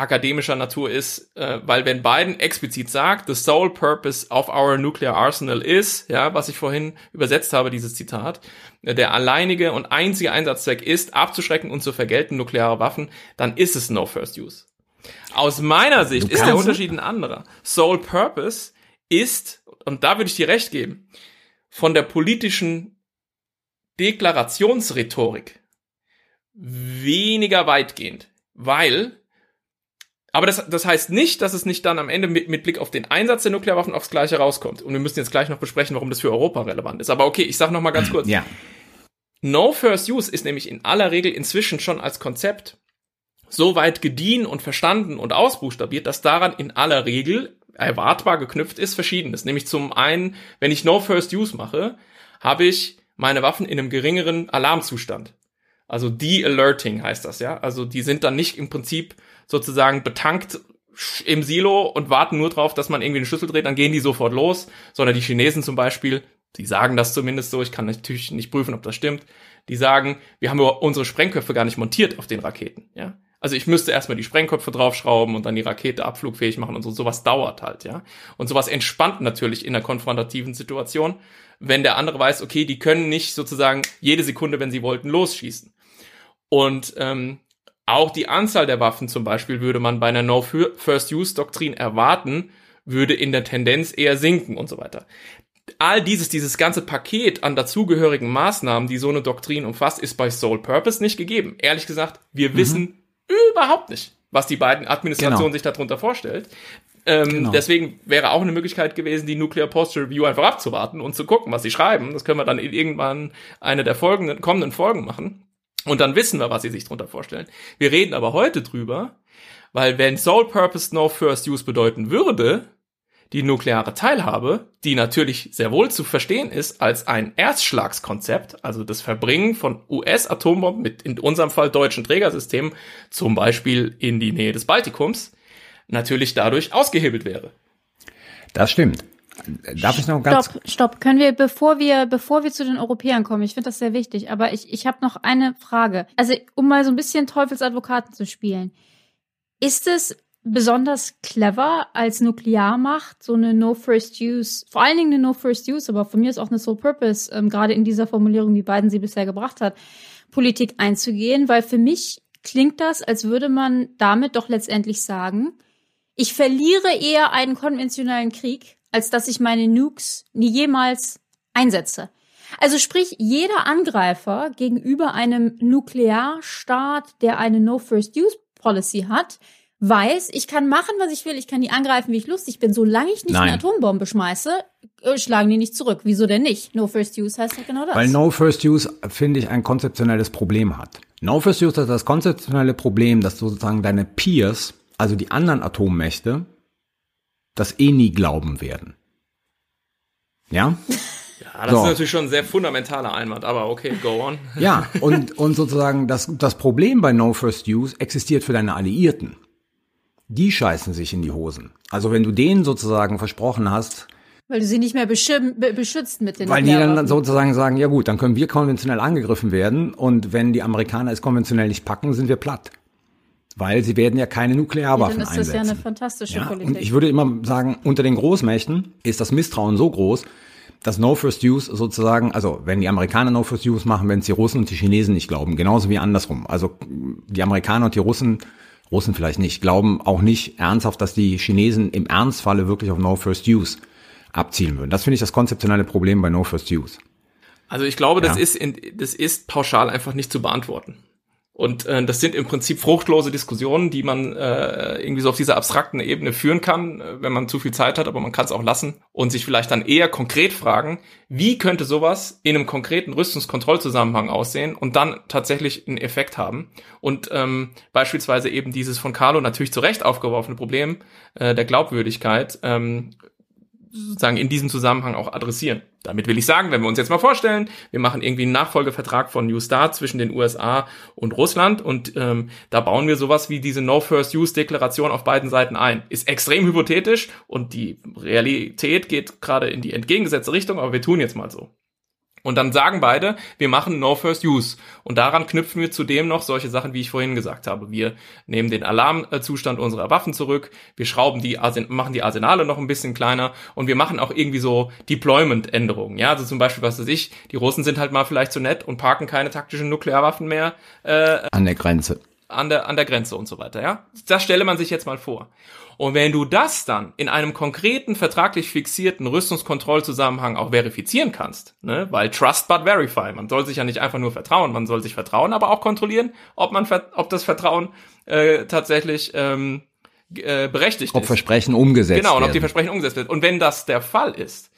akademischer Natur ist, äh, weil wenn Biden explizit sagt, the sole purpose of our nuclear arsenal is, ja, was ich vorhin übersetzt habe, dieses Zitat, äh, der alleinige und einzige Einsatzzweck ist, abzuschrecken und zu vergelten nukleare Waffen, dann ist es no first use. Aus meiner Sicht ist der Unterschied ein anderer. Sole purpose ist, und da würde ich dir recht geben, von der politischen Deklarationsrhetorik weniger weitgehend, weil aber das, das heißt nicht, dass es nicht dann am Ende mit, mit Blick auf den Einsatz der Nuklearwaffen aufs Gleiche rauskommt. Und wir müssen jetzt gleich noch besprechen, warum das für Europa relevant ist. Aber okay, ich sage noch mal ganz kurz. Ja. No First Use ist nämlich in aller Regel inzwischen schon als Konzept so weit gediehen und verstanden und ausbuchstabiert, dass daran in aller Regel erwartbar geknüpft ist Verschiedenes. Nämlich zum einen, wenn ich No First Use mache, habe ich meine Waffen in einem geringeren Alarmzustand. Also De-Alerting heißt das, ja. Also die sind dann nicht im Prinzip sozusagen betankt im Silo und warten nur drauf, dass man irgendwie einen Schlüssel dreht, dann gehen die sofort los, sondern die Chinesen zum Beispiel, die sagen das zumindest so, ich kann natürlich nicht prüfen, ob das stimmt, die sagen, wir haben unsere Sprengköpfe gar nicht montiert auf den Raketen, ja. Also ich müsste erstmal die Sprengköpfe draufschrauben und dann die Rakete abflugfähig machen und so. Sowas dauert halt, ja. Und sowas entspannt natürlich in einer konfrontativen Situation, wenn der andere weiß, okay, die können nicht sozusagen jede Sekunde, wenn sie wollten, losschießen. Und ähm, auch die Anzahl der Waffen zum Beispiel würde man bei einer No-First-Use-Doktrin erwarten, würde in der Tendenz eher sinken und so weiter. All dieses, dieses ganze Paket an dazugehörigen Maßnahmen, die so eine Doktrin umfasst, ist bei Sole Purpose nicht gegeben. Ehrlich gesagt, wir mhm. wissen überhaupt nicht, was die beiden Administrationen genau. sich darunter vorstellt. Ähm, genau. Deswegen wäre auch eine Möglichkeit gewesen, die Nuclear Posture Review einfach abzuwarten und zu gucken, was sie schreiben. Das können wir dann in irgendwann eine der folgenden, kommenden Folgen machen. Und dann wissen wir, was sie sich darunter vorstellen. Wir reden aber heute drüber, weil wenn Sole Purpose No First Use bedeuten würde, die nukleare Teilhabe, die natürlich sehr wohl zu verstehen ist als ein Erstschlagskonzept, also das Verbringen von US-Atombomben mit in unserem Fall deutschen Trägersystemen, zum Beispiel in die Nähe des Baltikums, natürlich dadurch ausgehebelt wäre. Das stimmt. Darf ich noch ganz Stopp, stopp. Können wir, bevor wir, bevor wir zu den Europäern kommen, ich finde das sehr wichtig, aber ich, ich habe noch eine Frage. Also, um mal so ein bisschen Teufelsadvokaten zu spielen. Ist es besonders clever als Nuklearmacht, so eine No First Use, vor allen Dingen eine No First Use, aber von mir ist auch eine Sole Purpose, ähm, gerade in dieser Formulierung, wie Biden sie bisher gebracht hat, Politik einzugehen, weil für mich klingt das, als würde man damit doch letztendlich sagen, ich verliere eher einen konventionellen Krieg, als dass ich meine Nukes nie jemals einsetze. Also sprich, jeder Angreifer gegenüber einem Nuklearstaat, der eine No First Use Policy hat, weiß, ich kann machen, was ich will, ich kann die angreifen, wie ich lustig bin. Solange ich nicht Nein. eine Atombombe schmeiße, äh, schlagen die nicht zurück. Wieso denn nicht? No First Use heißt ja genau das. Weil No First Use, finde ich, ein konzeptionelles Problem hat. No First Use hat das konzeptionelle Problem, dass sozusagen deine Peers, also die anderen Atommächte, das eh nie glauben werden. Ja? Ja, das So. ist natürlich schon ein sehr fundamentaler Einwand, aber okay, go on. Ja, und, und sozusagen das, das Problem bei No First Use existiert für deine Alliierten. Die scheißen sich in die Hosen. Also wenn du denen sozusagen versprochen hast, Weil du sie nicht mehr beschützt mit den Weil die dann sozusagen sagen, ja gut, dann können wir konventionell angegriffen werden und wenn die Amerikaner es konventionell nicht packen, sind wir platt. Weil sie werden ja keine ja, Nuklearwaffen dann ist das ja einsetzen. eine fantastische Ja, Politik. und ich würde immer sagen, unter den Großmächten ist das Misstrauen so groß, dass No First Use sozusagen, also wenn die Amerikaner No First Use machen, wenn es die Russen und die Chinesen nicht glauben, genauso wie andersrum. Also die Amerikaner und die Russen, Russen vielleicht nicht, glauben auch nicht ernsthaft, dass die Chinesen im Ernstfalle wirklich auf No First Use abzielen würden. Das finde ich das konzeptionelle Problem bei No First Use. Also ich glaube, das Ja. ist in, das ist pauschal einfach nicht zu beantworten. Und äh, das sind im Prinzip fruchtlose Diskussionen, die man äh, irgendwie so auf dieser abstrakten Ebene führen kann, äh, wenn man zu viel Zeit hat, aber man kann es auch lassen und sich vielleicht dann eher konkret fragen, wie könnte sowas in einem konkreten Rüstungskontrollzusammenhang aussehen und dann tatsächlich einen Effekt haben. Und ähm, beispielsweise eben dieses von Carlo natürlich zu Recht aufgeworfene Problem äh, der Glaubwürdigkeit ähm, sozusagen in diesem Zusammenhang auch adressieren. Damit will ich sagen, wenn wir uns jetzt mal vorstellen, wir machen irgendwie einen Nachfolgevertrag von New Start zwischen den USA und Russland und ähm, da bauen wir sowas wie diese No First Use Deklaration auf beiden Seiten ein. Ist extrem hypothetisch und die Realität geht gerade in die entgegengesetzte Richtung, aber wir tun jetzt mal so. Und dann sagen beide, wir machen No First Use. Und daran knüpfen wir zudem noch solche Sachen, wie ich vorhin gesagt habe. Wir nehmen den Alarmzustand unserer Waffen zurück, wir schrauben die, Arsen machen die Arsenale noch ein bisschen kleiner und wir machen auch irgendwie so Deployment-Änderungen. Ja, also zum Beispiel, was weiß ich, die Russen sind halt mal vielleicht so nett und parken keine taktischen Nuklearwaffen mehr äh, An der Grenze. an der, an der Grenze und so weiter, ja. Das stelle man sich jetzt mal vor. Und wenn du das dann in einem konkreten, vertraglich fixierten Rüstungskontrollzusammenhang auch verifizieren kannst, ne, weil Trust but Verify, man soll sich ja nicht einfach nur vertrauen, man soll sich vertrauen, aber auch kontrollieren, ob man, ob das Vertrauen äh, tatsächlich ähm, äh, berechtigt Ob ist. Versprechen umgesetzt Genau, und ob die werden. Versprechen umgesetzt wird. Und wenn das der Fall ist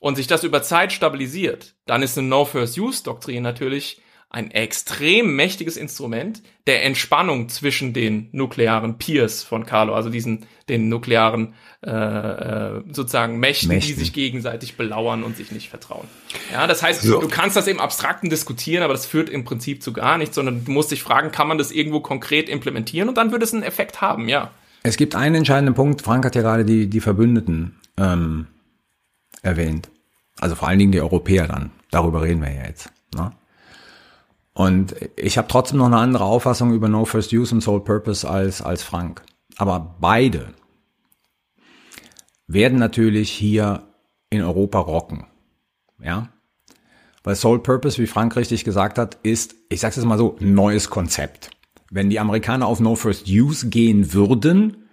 und sich das über Zeit stabilisiert, dann ist eine No-First-Use-Doktrin natürlich ein extrem mächtiges Instrument der Entspannung zwischen den nuklearen Peers von Carlo, also diesen den nuklearen äh, äh, sozusagen Mächten, Mächten. die sich gegenseitig belauern und sich nicht vertrauen. Ja, das heißt, So. du kannst das im Abstrakten diskutieren, aber das führt im Prinzip zu gar nichts, sondern du musst dich fragen, kann man das irgendwo konkret implementieren und dann würde es einen Effekt haben, ja. Es gibt einen entscheidenden Punkt. Frank hat ja gerade die, die Verbündeten ähm, erwähnt. Also vor allen Dingen die Europäer dann. Darüber reden wir ja jetzt. Ne? Und ich habe trotzdem noch eine andere Auffassung über No First Use und Sole Purpose als, als Frank. Aber beide werden natürlich hier in Europa rocken. Ja? Weil Sole Purpose, wie Frank richtig gesagt hat, ist, ich sag's jetzt mal so, neues Konzept. Wenn die Amerikaner auf No First Use gehen würden,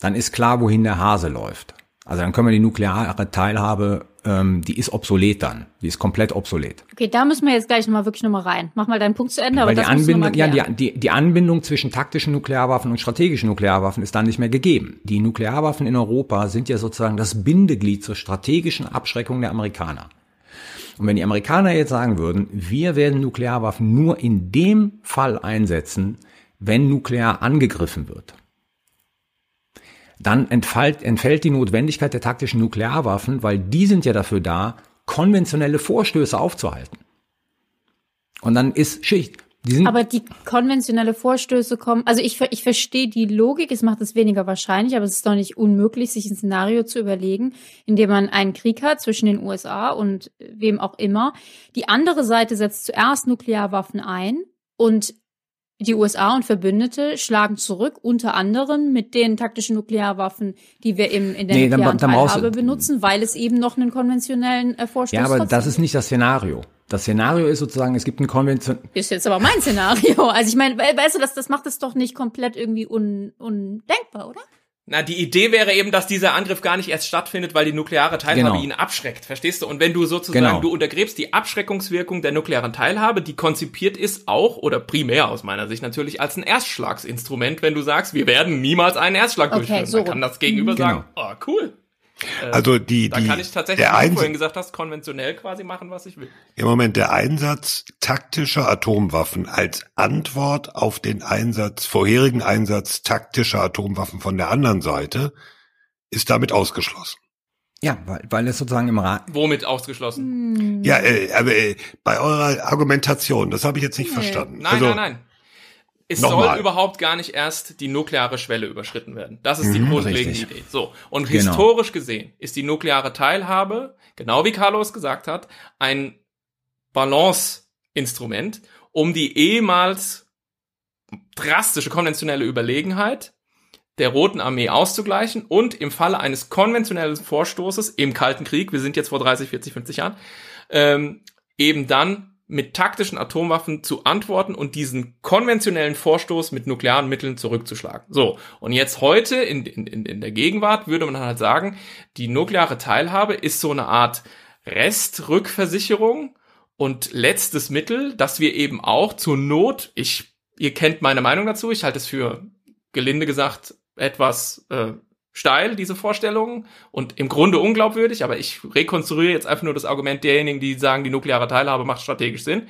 dann ist klar, wohin der Hase läuft. Also dann können wir die nukleare Teilhabe, ähm, die ist obsolet dann. Die ist komplett obsolet. Okay, da müssen wir jetzt gleich nochmal wirklich nochmal rein. Mach mal deinen Punkt zu Ende, aber Weil die Anbindung, ja, die, die, die Anbindung zwischen taktischen Nuklearwaffen und strategischen Nuklearwaffen ist dann nicht mehr gegeben. Die Nuklearwaffen in Europa sind ja sozusagen das Bindeglied zur strategischen Abschreckung der Amerikaner. Und wenn die Amerikaner jetzt sagen würden, wir werden Nuklearwaffen nur in dem Fall einsetzen, wenn nuklear angegriffen wird, dann entfällt, entfällt die Notwendigkeit der taktischen Nuklearwaffen, weil die sind ja dafür da, konventionelle Vorstöße aufzuhalten. Und dann ist Schicht. Die aber die konventionelle Vorstöße kommen, also ich, ich verstehe die Logik, es macht es weniger wahrscheinlich, aber es ist doch nicht unmöglich, sich ein Szenario zu überlegen, in dem man einen Krieg hat zwischen den USA und wem auch immer. Die andere Seite setzt zuerst Nuklearwaffen ein und die USA und Verbündete schlagen zurück, unter anderem mit den taktischen Nuklearwaffen, die wir im, in der nee, nuklearen dann, dann Teilhabe benutzen, weil es eben noch einen konventionellen äh, Vorstoß Ja, aber das ist nicht das Szenario. Das Szenario ist sozusagen, es gibt ein Konvention. Ist jetzt aber mein Szenario. Also ich meine, weißt du, das, das macht es doch nicht komplett irgendwie un, undenkbar, oder? Na, die Idee wäre eben, dass dieser Angriff gar nicht erst stattfindet, weil die nukleare Teilhabe genau. ihn abschreckt. Verstehst du? Und wenn du sozusagen, genau. du untergräbst die Abschreckungswirkung der nuklearen Teilhabe, die konzipiert ist auch, oder primär aus meiner Sicht natürlich, als ein Erstschlagsinstrument, wenn du sagst, wir werden niemals einen Erstschlag okay, durchführen. So. Dann kann das Gegenüber mhm. sagen, oh, cool. Äh, also die, da die, kann ich tatsächlich, wie du vorhin gesagt hast, konventionell quasi machen, was ich will. Im Moment der Einsatz taktischer Atomwaffen als Antwort auf den Einsatz, vorherigen Einsatz taktischer Atomwaffen von der anderen Seite ist damit ausgeschlossen. Ja, weil, weil es sozusagen im Rat. Womit ausgeschlossen? Hm. Ja, äh, aber äh, bei eurer Argumentation, das habe ich jetzt nicht nee. verstanden. Nein, also, nein, nein. Es Nochmal. soll überhaupt gar nicht erst die nukleare Schwelle überschritten werden. Das ist die mhm, grundlegende Idee. So. Und genau. historisch gesehen ist die nukleare Teilhabe, genau wie Carlos gesagt hat, ein Balance-Instrument, um die ehemals drastische konventionelle Überlegenheit der Roten Armee auszugleichen und im Falle eines konventionellen Vorstoßes im Kalten Krieg, wir sind jetzt vor 30, 40, 50 Jahren, ähm, eben dann mit taktischen Atomwaffen zu antworten und diesen konventionellen Vorstoß mit nuklearen Mitteln zurückzuschlagen. So, und jetzt heute in, in, in der Gegenwart würde man halt sagen, die nukleare Teilhabe ist so eine Art Restrückversicherung und letztes Mittel, dass wir eben auch zur Not, ich, ihr kennt meine Meinung dazu, ich halte es für gelinde gesagt etwas äh, steil, diese Vorstellungen, und im Grunde unglaubwürdig, aber ich rekonstruiere jetzt einfach nur das Argument derjenigen, die sagen, die nukleare Teilhabe macht strategisch Sinn.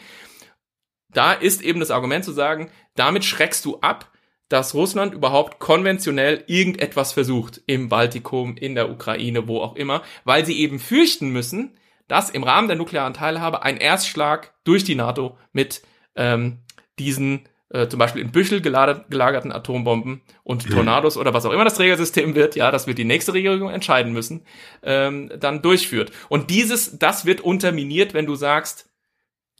Da ist eben das Argument zu sagen, damit schreckst du ab, dass Russland überhaupt konventionell irgendetwas versucht, im Baltikum, in der Ukraine, wo auch immer, weil sie eben fürchten müssen, dass im Rahmen der nuklearen Teilhabe ein Erstschlag durch die NATO mit ähm, diesen äh, zum Beispiel in Büchel gelagert, gelagerten Atombomben und Tornados oder was auch immer das Trägersystem wird, ja, das wird die nächste Regierung entscheiden müssen, ähm, dann durchführt. Und dieses, das wird unterminiert, wenn du sagst,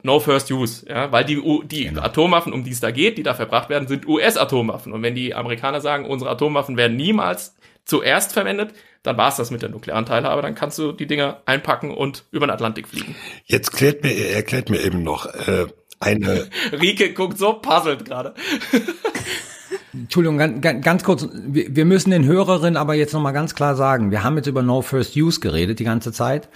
No First Use, ja, weil die, die genau. Atomwaffen, um die es da geht, die da verbracht werden, sind US-Atomwaffen. Und wenn die Amerikaner sagen, unsere Atomwaffen werden niemals zuerst verwendet, dann war es das mit der nuklearen Teilhabe. Dann kannst du die Dinger einpacken und über den Atlantik fliegen. Jetzt klärt mir, erklärt mir eben noch, äh, eine. Rike guckt so puzzelt gerade. Entschuldigung, ganz, ganz kurz. Wir müssen den Hörerinnen aber jetzt nochmal ganz klar sagen, wir haben jetzt über No First Use geredet die ganze Zeit.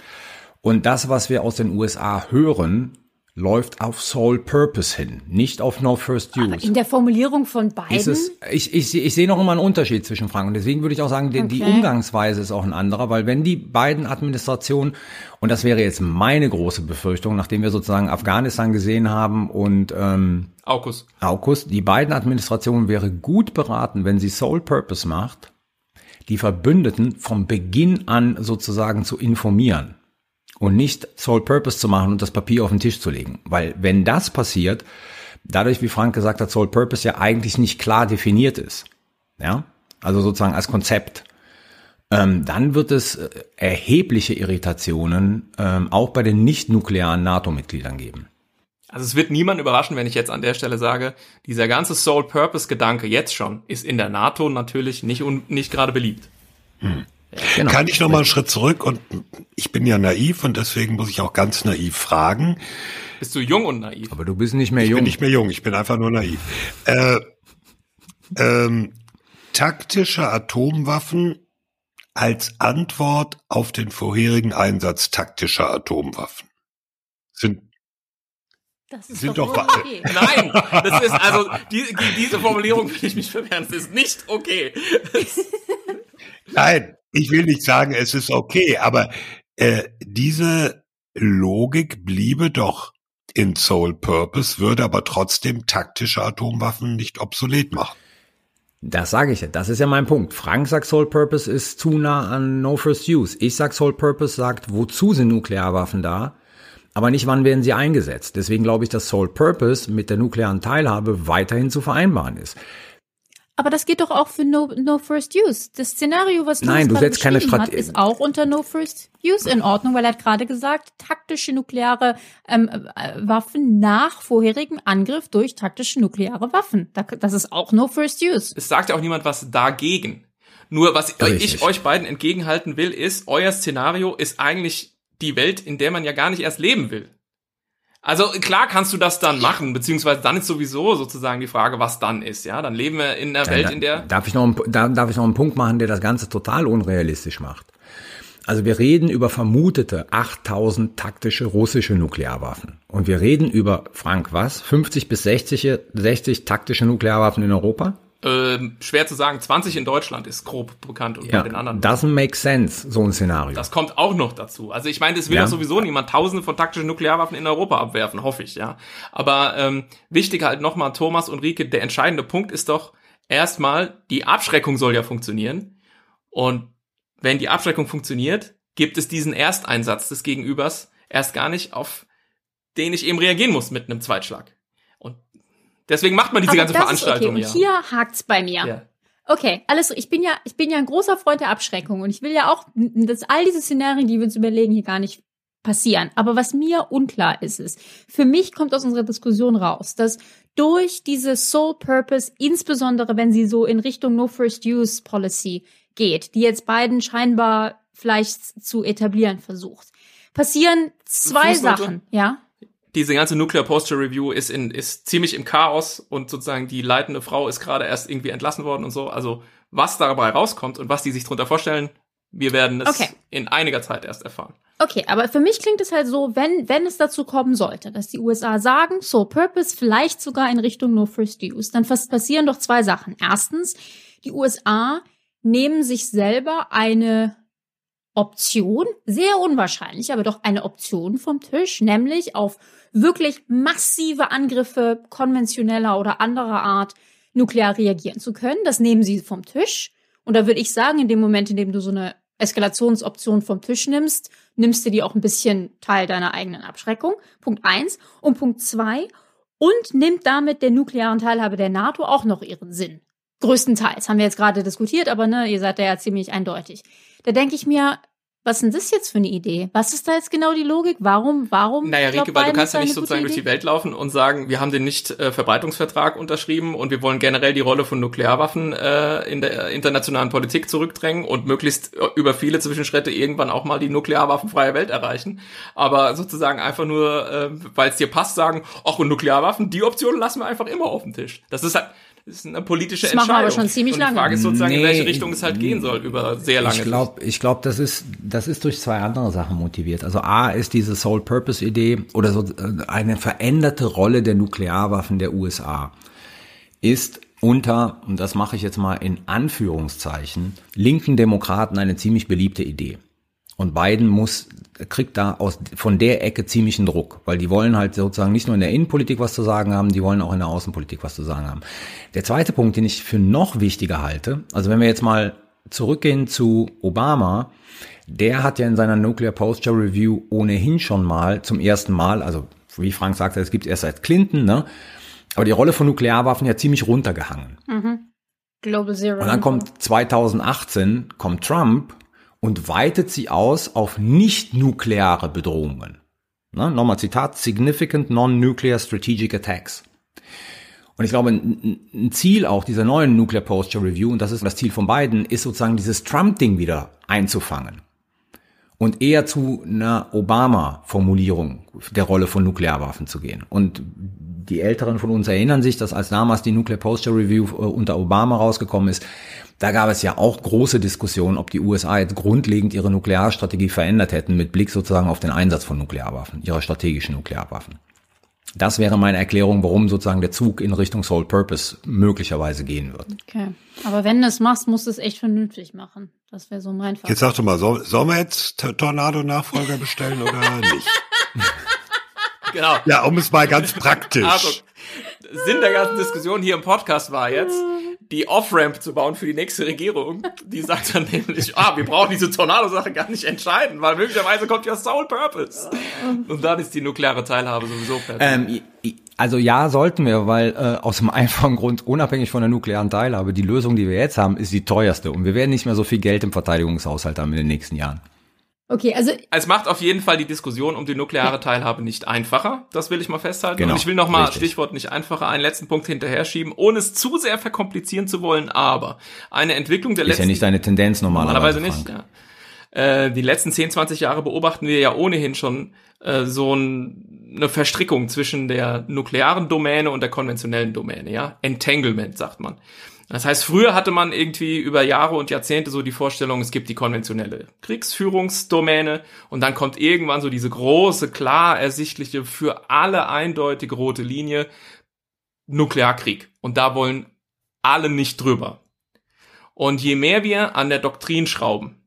Und das, was wir aus den USA hören, läuft auf Sole Purpose hin, nicht auf No First Use. Aber in der Formulierung von beiden? Es, ich, ich, ich sehe noch immer einen Unterschied zwischen Fragen. Und deswegen würde ich auch sagen, okay. die Umgangsweise ist auch ein anderer, weil wenn die beiden Administrationen, und das wäre jetzt meine große Befürchtung, nachdem wir sozusagen Afghanistan gesehen haben und ähm, Aukus. Aukus, die beiden Administrationen wäre gut beraten, wenn sie Sole Purpose macht, die Verbündeten vom Beginn an sozusagen zu informieren und nicht Sole Purpose zu machen und das Papier auf den Tisch zu legen. Weil wenn das passiert, dadurch, wie Frank gesagt hat, Sole Purpose ja eigentlich nicht klar definiert ist, ja, also sozusagen als Konzept, ähm, dann wird es äh, erhebliche Irritationen ähm, auch bei den nicht-nuklearen NATO-Mitgliedern geben. Also es wird niemand überraschen, wenn ich jetzt an der Stelle sage, dieser ganze Sole Purpose Gedanke jetzt schon ist in der NATO natürlich nicht, nicht gerade beliebt. Hm. Genau. Kann ich noch mal einen Schritt zurück und ich bin ja naiv und deswegen muss ich auch ganz naiv fragen. Bist du jung und naiv? Aber du bist nicht mehr ich jung. Ich bin nicht mehr jung, ich bin einfach nur naiv. Äh, ähm, taktische Atomwaffen als Antwort auf den vorherigen Einsatz taktischer Atomwaffen sind das ist sind doch, doch okay. Nein, das ist also die, diese Formulierung will ich mich verwehren. Das ist nicht okay. Nein, ich will nicht sagen, es ist okay, aber äh, diese Logik bliebe doch in Soul Purpose, würde aber trotzdem taktische Atomwaffen nicht obsolet machen. Das sage ich ja. Das ist ja mein Punkt. Frank sagt Sole Purpose ist zu nah an No First Use. Ich sag Sole Purpose sagt, wozu sind Nuklearwaffen da? Aber nicht, wann werden sie eingesetzt. Deswegen glaube ich, dass Sole Purpose mit der nuklearen Teilhabe weiterhin zu vereinbaren ist. Aber das geht doch auch für No, no First Use. Das Szenario, was Nein, du setzt keine hat, ist auch unter No First Use in Ordnung, weil er hat gerade gesagt, taktische nukleare ähm, äh, Waffen nach vorherigem Angriff durch taktische nukleare Waffen. Da- Das ist auch No First Use. Es sagt ja auch niemand was dagegen. Nur was Richtig. ich euch beiden entgegenhalten will, ist, euer Szenario ist eigentlich die Welt, in der man ja gar nicht erst leben will. Also klar kannst du das dann machen, beziehungsweise dann ist sowieso sozusagen die Frage, was dann ist. Ja, dann leben wir in einer Welt, in der darf ich noch einen, da, darf ich noch einen Punkt machen, der das Ganze total unrealistisch macht. Also wir reden über vermutete 8000 taktische russische Nuklearwaffen. Und wir reden über, Frank, was? 50 bis 60, 60 taktische Nuklearwaffen in Europa? Ähm, schwer zu sagen, 20 in Deutschland ist grob bekannt und bei den anderen. doesn't make sense, so ein Szenario. Das kommt auch noch dazu. Also ich meine, es will Ja. doch sowieso niemand tausende von taktischen Nuklearwaffen in Europa abwerfen, hoffe ich, ja. Aber ähm, wichtig halt nochmal, Thomas und Rike, der entscheidende Punkt ist doch erstmal, die Abschreckung soll ja funktionieren. Und wenn die Abschreckung funktioniert, gibt es diesen Ersteinsatz des Gegenübers erst gar nicht, auf den ich eben reagieren muss mit einem Zweitschlag. Deswegen macht man diese Aber ganze das Veranstaltung ist okay. ja. Und hier hakt's bei mir. ja. Okay, alles. Ich bin ja, ich bin ja ein großer Freund der Abschreckung und ich will ja auch, dass all diese Szenarien, die wir uns überlegen, hier gar nicht passieren. Aber was mir unklar ist, ist, für mich kommt aus unserer Diskussion raus, dass durch diese Sole Purpose, insbesondere wenn sie so in Richtung No First Use Policy geht, die jetzt Biden scheinbar vielleicht zu etablieren versucht, passieren zwei Fußnote? Sachen, ja? Diese ganze Nuclear Posture Review ist in ist ziemlich im Chaos und sozusagen die leitende Frau ist gerade erst irgendwie entlassen worden und so. Also was dabei rauskommt und was die sich drunter vorstellen, wir werden es Okay. in einiger Zeit erst erfahren. Okay, aber für mich klingt es halt so, wenn, wenn es dazu kommen sollte, dass die USA sagen, so Purpose vielleicht sogar in Richtung No First Use, dann passieren doch zwei Sachen. Erstens, die USA nehmen sich selber eine Option, sehr unwahrscheinlich, aber doch eine Option vom Tisch, nämlich auf wirklich massive Angriffe konventioneller oder anderer Art nuklear reagieren zu können. Das nehmen sie vom Tisch. Und da würde ich sagen, in dem Moment, in dem du so eine Eskalationsoption vom Tisch nimmst, nimmst du die auch ein bisschen Teil deiner eigenen Abschreckung. Punkt eins. Und Punkt zwei. Und nimmt damit der nuklearen Teilhabe der NATO auch noch ihren Sinn. Größtenteils. Haben wir jetzt gerade diskutiert, aber ne, ihr seid da ja ziemlich eindeutig. Da denke ich mir, was ist denn das jetzt für eine Idee? Was ist da jetzt genau die Logik? Warum, warum? Naja, Rieke, weil du kannst ja nicht sozusagen durch die? Welt laufen und sagen, wir haben den Nicht-Verbreitungsvertrag unterschrieben und wir wollen generell die Rolle von Nuklearwaffen äh, in der internationalen Politik zurückdrängen und möglichst äh, über viele Zwischenschritte irgendwann auch mal die nuklearwaffenfreie Welt erreichen. Aber sozusagen einfach nur, äh, weil es dir passt, sagen, ach und Nuklearwaffen, die Option lassen wir einfach immer auf dem Tisch. Das ist halt ist eine politische Das machen wir Entscheidung. aber schon ziemlich und die lange. Frage ist sozusagen, in Nee, welche Richtung es halt gehen soll über sehr lange Ich glaube, ich glaube, das ist, das ist durch zwei andere Sachen motiviert. Also A ist diese Sole Purpose Idee oder so äh, eine veränderte Rolle der Nuklearwaffen der USA ist unter, und das mache ich jetzt mal in Anführungszeichen, linken Demokraten eine ziemlich beliebte Idee. Und Biden muss, kriegt da aus, von der Ecke ziemlichen Druck, weil die wollen halt sozusagen nicht nur in der Innenpolitik was zu sagen haben, die wollen auch in der Außenpolitik was zu sagen haben. Der zweite Punkt, den ich für noch wichtiger halte, also wenn wir jetzt mal zurückgehen zu Obama, der hat ja in seiner Nuclear Posture Review ohnehin schon mal zum ersten Mal, also wie Frank sagte, es gibt erst seit Clinton, ne? Aber die Rolle von Nuklearwaffen ja ziemlich runtergehangen. Global Zero. Und dann kommt 2018 kommt Trump und weitet sie aus auf nicht-nukleare Bedrohungen. Ne? Nochmal Zitat, significant non-nuclear strategic attacks. Und ich glaube, ein, Ziel auch dieser neuen Nuclear Posture Review, und das ist das Ziel von Biden, ist sozusagen dieses Trump-Ding wieder einzufangen. Und eher zu einer Obama-Formulierung der Rolle von Nuklearwaffen zu gehen. Und die Älteren von uns erinnern sich, dass als damals die Nuclear Posture Review äh, unter Obama rausgekommen ist, da gab es ja auch große Diskussionen, ob die USA jetzt grundlegend ihre Nuklearstrategie verändert hätten mit Blick sozusagen auf den Einsatz von Nuklearwaffen, ihrer strategischen Nuklearwaffen. Das wäre meine Erklärung, warum sozusagen der Zug in Richtung Sole Purpose möglicherweise gehen wird. Okay. Aber wenn du es machst, musst du es echt vernünftig machen. Das wäre so mein Fall. Jetzt sag doch mal, soll, sollen wir jetzt Tornado-Nachfolger bestellen oder nicht? Genau. Ja, um es mal ganz praktisch. Also, Sinn der ganzen Diskussion hier im Podcast war jetzt, die Off-Ramp zu bauen für die nächste Regierung. Die sagt dann nämlich, ah, wir brauchen diese Tornado-Sache gar nicht entscheiden, weil möglicherweise kommt ja Soul Purpose. Und dann ist die nukleare Teilhabe sowieso fertig. Ähm, also ja, sollten wir, weil äh, aus dem einfachen Grund, unabhängig von der nuklearen Teilhabe, die Lösung, die wir jetzt haben, ist die teuerste. Und wir werden nicht mehr so viel Geld im Verteidigungshaushalt haben in den nächsten Jahren. Okay, also es macht auf jeden Fall die Diskussion um die nukleare Teilhabe nicht einfacher. Das will ich mal festhalten. Genau, Und ich will noch mal richtig. Stichwort nicht einfacher einen letzten Punkt hinterher schieben, ohne es zu sehr verkomplizieren zu wollen. Aber eine Entwicklung der Ist letzten ja nicht deine Tendenz normalerweise. Normalerweise nicht, ja. Äh, die letzten 10, 20 Jahre beobachten wir ja ohnehin schon äh, so ein, eine Verstrickung zwischen der nuklearen Domäne und der konventionellen Domäne, ja. Entanglement, sagt man. Das heißt, früher hatte man irgendwie über Jahre und Jahrzehnte so die Vorstellung, es gibt die konventionelle Kriegsführungsdomäne und dann kommt irgendwann so diese große, klar ersichtliche, für alle eindeutig rote Linie Nuklearkrieg. Und da wollen alle nicht drüber. Und je mehr wir an der Doktrin schrauben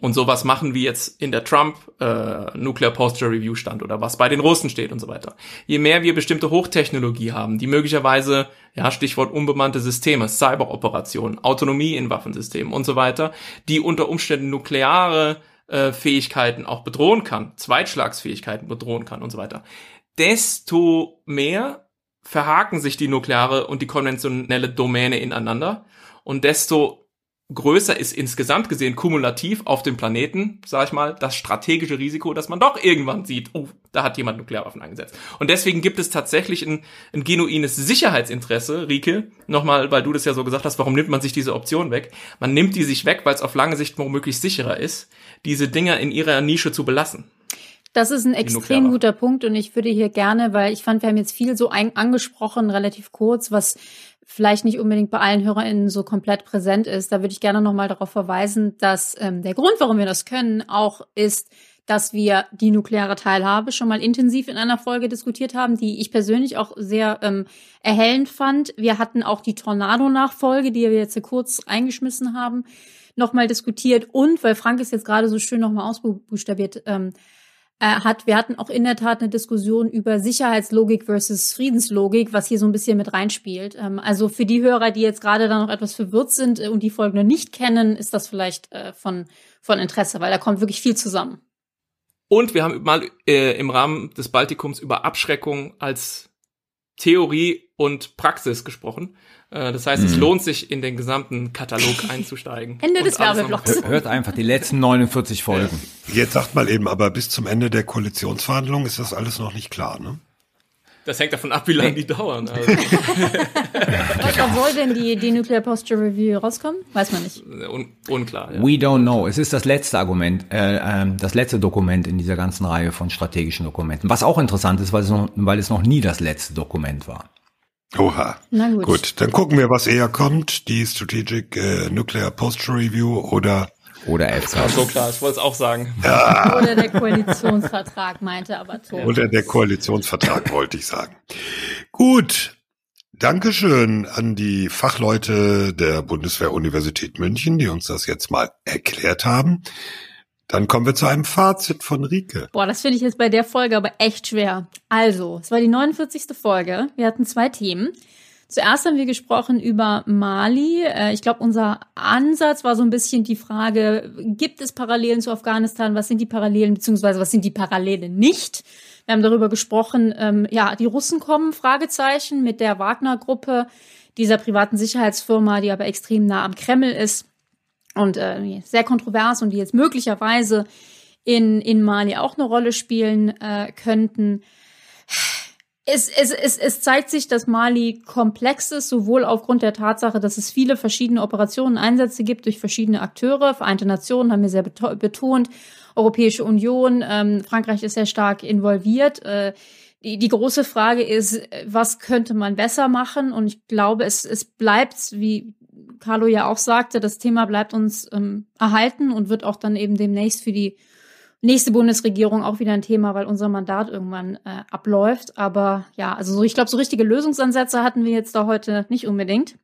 und sowas machen wie jetzt in der Trump äh, Nuclear Posture Review stand oder was bei den Russen steht und so weiter, je mehr wir bestimmte Hochtechnologie haben, die möglicherweise, ja Stichwort unbemannte Systeme, Cyberoperationen, Autonomie in Waffensystemen und so weiter, die unter Umständen nukleare äh, Fähigkeiten auch bedrohen kann, Zweitschlagsfähigkeiten bedrohen kann und so weiter, desto mehr verhaken sich die nukleare und die konventionelle Domäne ineinander und desto größer ist insgesamt gesehen kumulativ auf dem Planeten, sag ich mal, das strategische Risiko, dass man doch irgendwann sieht, oh, da hat jemand Nuklearwaffen eingesetzt. Und deswegen gibt es tatsächlich ein, ein genuines Sicherheitsinteresse, Rike, nochmal, weil du das ja so gesagt hast, warum nimmt man sich diese Option weg? Man nimmt die sich weg, weil es auf lange Sicht womöglich sicherer ist, diese Dinger in ihrer Nische zu belassen. Das ist ein extrem guter Punkt und ich würde hier gerne, weil ich fand, wir haben jetzt viel so angesprochen, relativ kurz, was vielleicht nicht unbedingt bei allen HörerInnen so komplett präsent ist. Da würde ich gerne nochmal darauf verweisen, dass ähm, der Grund, warum wir das können, auch ist, dass wir die nukleare Teilhabe schon mal intensiv in einer Folge diskutiert haben, die ich persönlich auch sehr ähm, erhellend fand. Wir hatten auch die Tornado-Nachfolge, die wir jetzt kurz eingeschmissen haben, nochmal diskutiert. Und, weil Frank es jetzt gerade so schön nochmal ausbuchstabiert ähm, äh, hat, wir hatten auch in der Tat eine Diskussion über Sicherheitslogik versus Friedenslogik, was hier so ein bisschen mit reinspielt. Ähm, also für die Hörer, die jetzt gerade da noch etwas verwirrt sind äh, und die Folge noch nicht kennen, ist das vielleicht äh, von, von Interesse, weil da kommt wirklich viel zusammen. Und wir haben mal äh, im Rahmen des Baltikums über Abschreckung als Theorie und Praxis gesprochen. Äh, das heißt, es lohnt sich, in den gesamten Katalog einzusteigen. Ende des Werbeblocks. Hört einfach die letzten 49 Folgen. Jetzt sagt mal eben, aber bis zum Ende der Koalitionsverhandlungen ist das alles noch nicht klar, ne? Das hängt davon ab, wie lange die dauern. Also, soll denn die, die Nuclear Posture Review rauskommen? Weiß man nicht. un unklar. Ja. We don't know. Es ist das letzte Argument, äh, ähm, das letzte Dokument in dieser ganzen Reihe von strategischen Dokumenten. Was auch interessant ist, weil es noch, weil es noch nie das letzte Dokument war. Oha. Na gut. Gut, dann gucken wir, was eher kommt. Die Strategic äh, Nuclear Posture Review oder Oder FK. so klar, ich wollte es auch sagen. Oder der Koalitionsvertrag, meinte aber Tom. oder der Koalitionsvertrag, wollte ich sagen. Gut. Dankeschön an die Fachleute der Bundeswehr-Universität München, die uns das jetzt mal erklärt haben. Dann kommen wir zu einem Fazit von Rike. Boah, das finde ich jetzt bei der Folge aber echt schwer. Also, es war die 49. Folge. Wir hatten zwei Themen. Zuerst haben wir gesprochen über Mali. Äh, Ich glaube, unser Ansatz war so ein bisschen die Frage, gibt es Parallelen zu Afghanistan? Was sind die Parallelen, beziehungsweise was sind die Parallelen nicht? Wir haben darüber gesprochen, ähm, ja, die Russen kommen, Fragezeichen, mit der Wagner-Gruppe, dieser privaten Sicherheitsfirma, die aber extrem nah am Kreml ist und äh, sehr kontrovers und die jetzt möglicherweise in, in Mali auch eine Rolle spielen äh, könnten. Es, es, es, es zeigt sich, dass Mali komplex ist, sowohl aufgrund der Tatsache, dass es viele verschiedene Operationen, Einsätze gibt durch verschiedene Akteure. Vereinte Nationen haben wir sehr beto- betont, Europäische Union, ähm, Frankreich ist sehr stark involviert. Äh, die, die große Frage ist, was könnte man besser machen? Und ich glaube, es, es bleibt, wie Carlo ja auch sagte, das Thema bleibt uns ähm, erhalten und wird auch dann eben demnächst für die nächste Bundesregierung auch wieder ein Thema, weil unser Mandat irgendwann äh, abläuft. Aber ja, also so, ich glaube, so richtige Lösungsansätze hatten wir jetzt da heute nicht unbedingt.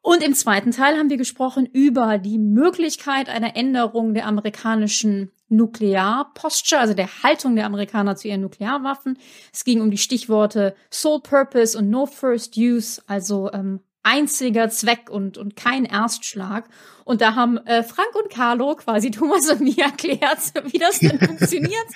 Und im zweiten Teil haben wir gesprochen über die Möglichkeit einer Änderung der amerikanischen Nuklearposture, also der Haltung der Amerikaner zu ihren Nuklearwaffen. Es ging um die Stichworte Sole Purpose und No First Use, also ähm, einziger Zweck und, und kein Erstschlag. Und da haben äh, Frank und Carlo quasi Thomas und mir erklärt, wie das denn funktioniert.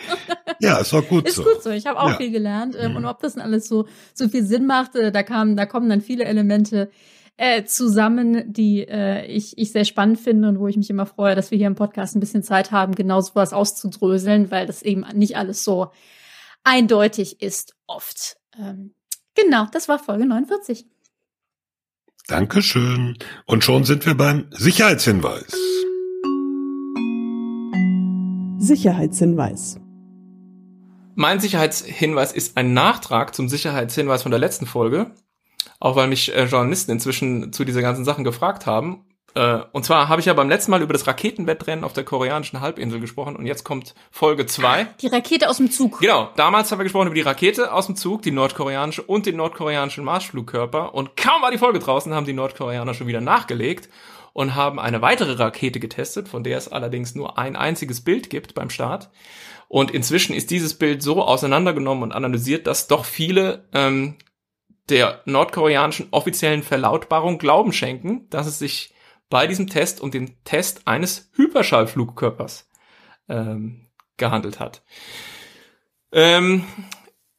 ja, ist auch gut ist so. Ist gut so. Ich habe auch ja. viel gelernt. Ähm, mhm. Und ob das denn alles so, so viel Sinn macht, äh, da kamen, da kommen dann viele Elemente äh, zusammen, die äh, ich, ich sehr spannend finde und wo ich mich immer freue, dass wir hier im Podcast ein bisschen Zeit haben, genau sowas auszudröseln, weil das eben nicht alles so eindeutig ist oft. Ähm, genau, das war Folge 49. Dankeschön. Und schon sind wir beim Sicherheitshinweis. Sicherheitshinweis. Mein Sicherheitshinweis ist ein Nachtrag zum Sicherheitshinweis von der letzten Folge. Auch weil mich äh, Journalisten inzwischen zu dieser ganzen Sachen gefragt haben. Äh, und zwar habe ich ja beim letzten Mal über das Raketenwettrennen auf der koreanischen Halbinsel gesprochen und jetzt kommt Folge zwei. Die Rakete aus dem Zug. Genau, damals haben wir gesprochen über die Rakete aus dem Zug, die nordkoreanische und den nordkoreanischen Marschflugkörper. Und kaum war die Folge draußen, haben die Nordkoreaner schon wieder nachgelegt und haben eine weitere Rakete getestet, von der es allerdings nur ein einziges Bild gibt beim Start. Und inzwischen ist dieses Bild so auseinandergenommen und analysiert, dass doch viele ähm, der nordkoreanischen offiziellen Verlautbarung Glauben schenken, dass es sich bei diesem Test um den Test eines Hyperschallflugkörpers ähm, gehandelt hat. Ähm,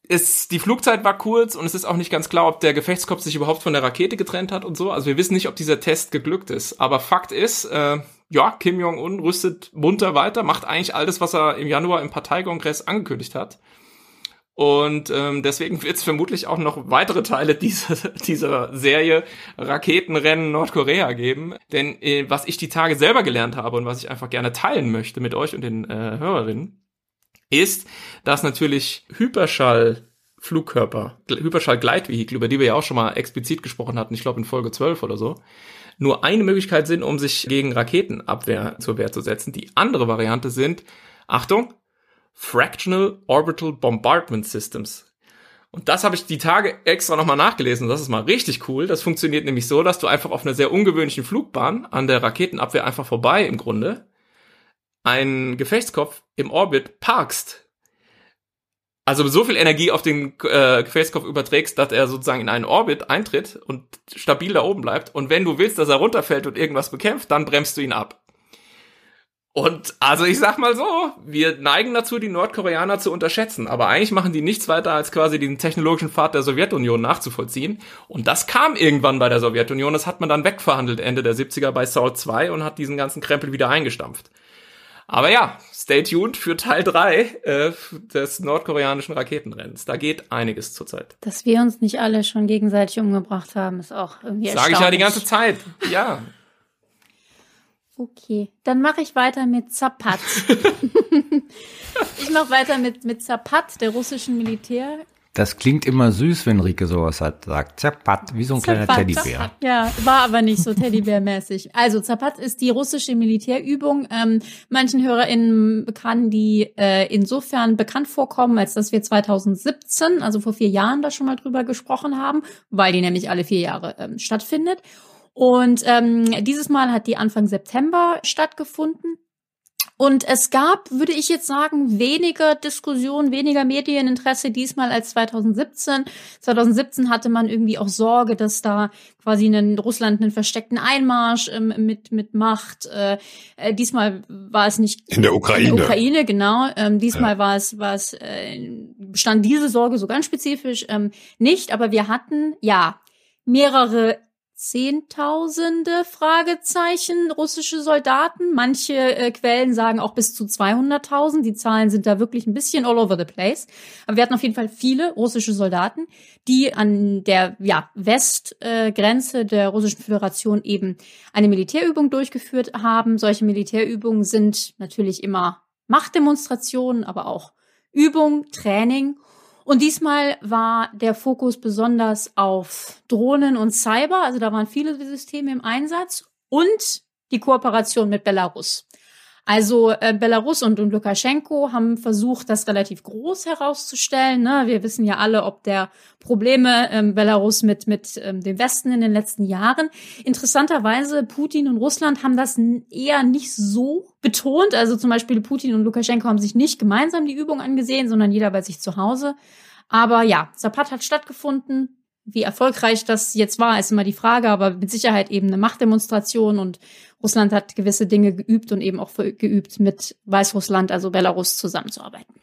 es, die Flugzeit war kurz und es ist auch nicht ganz klar, ob der Gefechtskopf sich überhaupt von der Rakete getrennt hat und so. Also wir wissen nicht, ob dieser Test geglückt ist. Aber Fakt ist, äh, ja, Kim Jong-un rüstet munter weiter, macht eigentlich alles, was er im Januar im Parteikongress angekündigt hat. Und ähm, deswegen wird es vermutlich auch noch weitere Teile dieser, dieser Serie Raketenrennen Nordkorea geben. Denn äh, was ich die Tage selber gelernt habe und was ich einfach gerne teilen möchte mit euch und den äh, Hörerinnen, ist, dass natürlich Hyperschall Flugkörper, Hyperschall-Gleitvehikel, über die wir ja auch schon mal explizit gesprochen hatten, ich glaube in Folge 12 oder so, nur eine Möglichkeit sind, um sich gegen Raketenabwehr zur Wehr zu setzen. Die andere Variante sind, Achtung, Fractional Orbital Bombardment Systems. Und das habe ich die Tage extra nochmal nachgelesen. Das ist mal richtig cool. Das funktioniert nämlich so, dass du einfach auf einer sehr ungewöhnlichen Flugbahn an der Raketenabwehr einfach vorbei im Grunde einen Gefechtskopf im Orbit parkst. Also so viel Energie auf den äh, Gefechtskopf überträgst, dass er sozusagen in einen Orbit eintritt und stabil da oben bleibt. Und wenn du willst, dass er runterfällt und irgendwas bekämpft, dann bremst du ihn ab. Und also ich sag mal so, wir neigen dazu, die Nordkoreaner zu unterschätzen. Aber eigentlich machen die nichts weiter, als quasi den technologischen Pfad der Sowjetunion nachzuvollziehen. Und das kam irgendwann bei der Sowjetunion. Das hat man dann wegverhandelt Ende der 70er bei Saul 2 und hat diesen ganzen Krempel wieder eingestampft. Aber ja, stay tuned für Teil 3 äh, des nordkoreanischen Raketenrennens. Da geht einiges zurzeit. Dass wir uns nicht alle schon gegenseitig umgebracht haben, ist auch irgendwie Sage ich ja die ganze Zeit. Ja. Okay, dann mache ich weiter mit Zapat. ich mache weiter mit, mit Zapat, der russischen Militär. Das klingt immer süß, wenn Rike sowas hat, sagt Zapat, wie so ein kleiner Zapat. Teddybär. Ja, war aber nicht so Teddybär-mäßig. Also Zapat ist die russische Militärübung. Ähm, manchen HörerInnen kann die äh, insofern bekannt vorkommen, als dass wir 2017, also vor vier Jahren, da schon mal drüber gesprochen haben, weil die nämlich alle vier Jahre ähm, stattfindet. Und ähm, dieses Mal hat die Anfang September stattgefunden. Und es gab, würde ich jetzt sagen, weniger Diskussion, weniger Medieninteresse diesmal als 2017. 2017 hatte man irgendwie auch Sorge, dass da quasi in Russland einen versteckten Einmarsch ähm, mit, mit macht. Äh, äh, diesmal war es nicht in der Ukraine. In der Ukraine, genau. Ähm, diesmal ja. war es, war es, äh, bestand diese Sorge so ganz spezifisch ähm, nicht. Aber wir hatten, ja, mehrere Zehntausende Fragezeichen russische Soldaten. Manche äh, Quellen sagen auch bis zu 200.000. Die Zahlen sind da wirklich ein bisschen all over the place. Aber wir hatten auf jeden Fall viele russische Soldaten, die an der ja, Westgrenze äh, der Russischen Föderation eben eine Militärübung durchgeführt haben. Solche Militärübungen sind natürlich immer Machtdemonstrationen, aber auch Übung, Training. Und diesmal war der Fokus besonders auf Drohnen und Cyber. Also da waren viele Systeme im Einsatz und die Kooperation mit Belarus. Also äh, Belarus und, und Lukaschenko haben versucht, das relativ groß herauszustellen. Ne? Wir wissen ja alle, ob der Probleme ähm, Belarus mit mit ähm, dem Westen in den letzten Jahren. Interessanterweise Putin und Russland haben das eher nicht so betont. Also zum Beispiel Putin und Lukaschenko haben sich nicht gemeinsam die Übung angesehen, sondern jeder bei sich zu Hause. Aber ja, Zapat hat stattgefunden wie erfolgreich das jetzt war, ist immer die Frage, aber mit Sicherheit eben eine Machtdemonstration und Russland hat gewisse Dinge geübt und eben auch geübt, mit Weißrussland, also Belarus, zusammenzuarbeiten.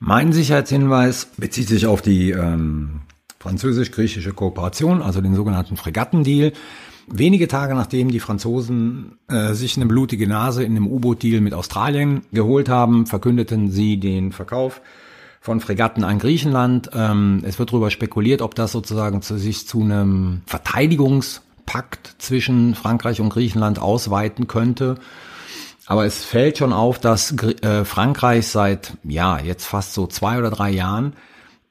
Mein Sicherheitshinweis bezieht sich auf die ähm, französisch-griechische Kooperation, also den sogenannten Fregattendeal. Wenige Tage nachdem die Franzosen äh, sich eine blutige Nase in einem U-Boot-Deal mit Australien geholt haben, verkündeten sie den Verkauf von Fregatten an Griechenland. Ähm, es wird darüber spekuliert, ob das sozusagen zu sich zu einem Verteidigungspakt zwischen Frankreich und Griechenland ausweiten könnte. Aber es fällt schon auf, dass äh, Frankreich seit, ja, jetzt fast so zwei oder drei Jahren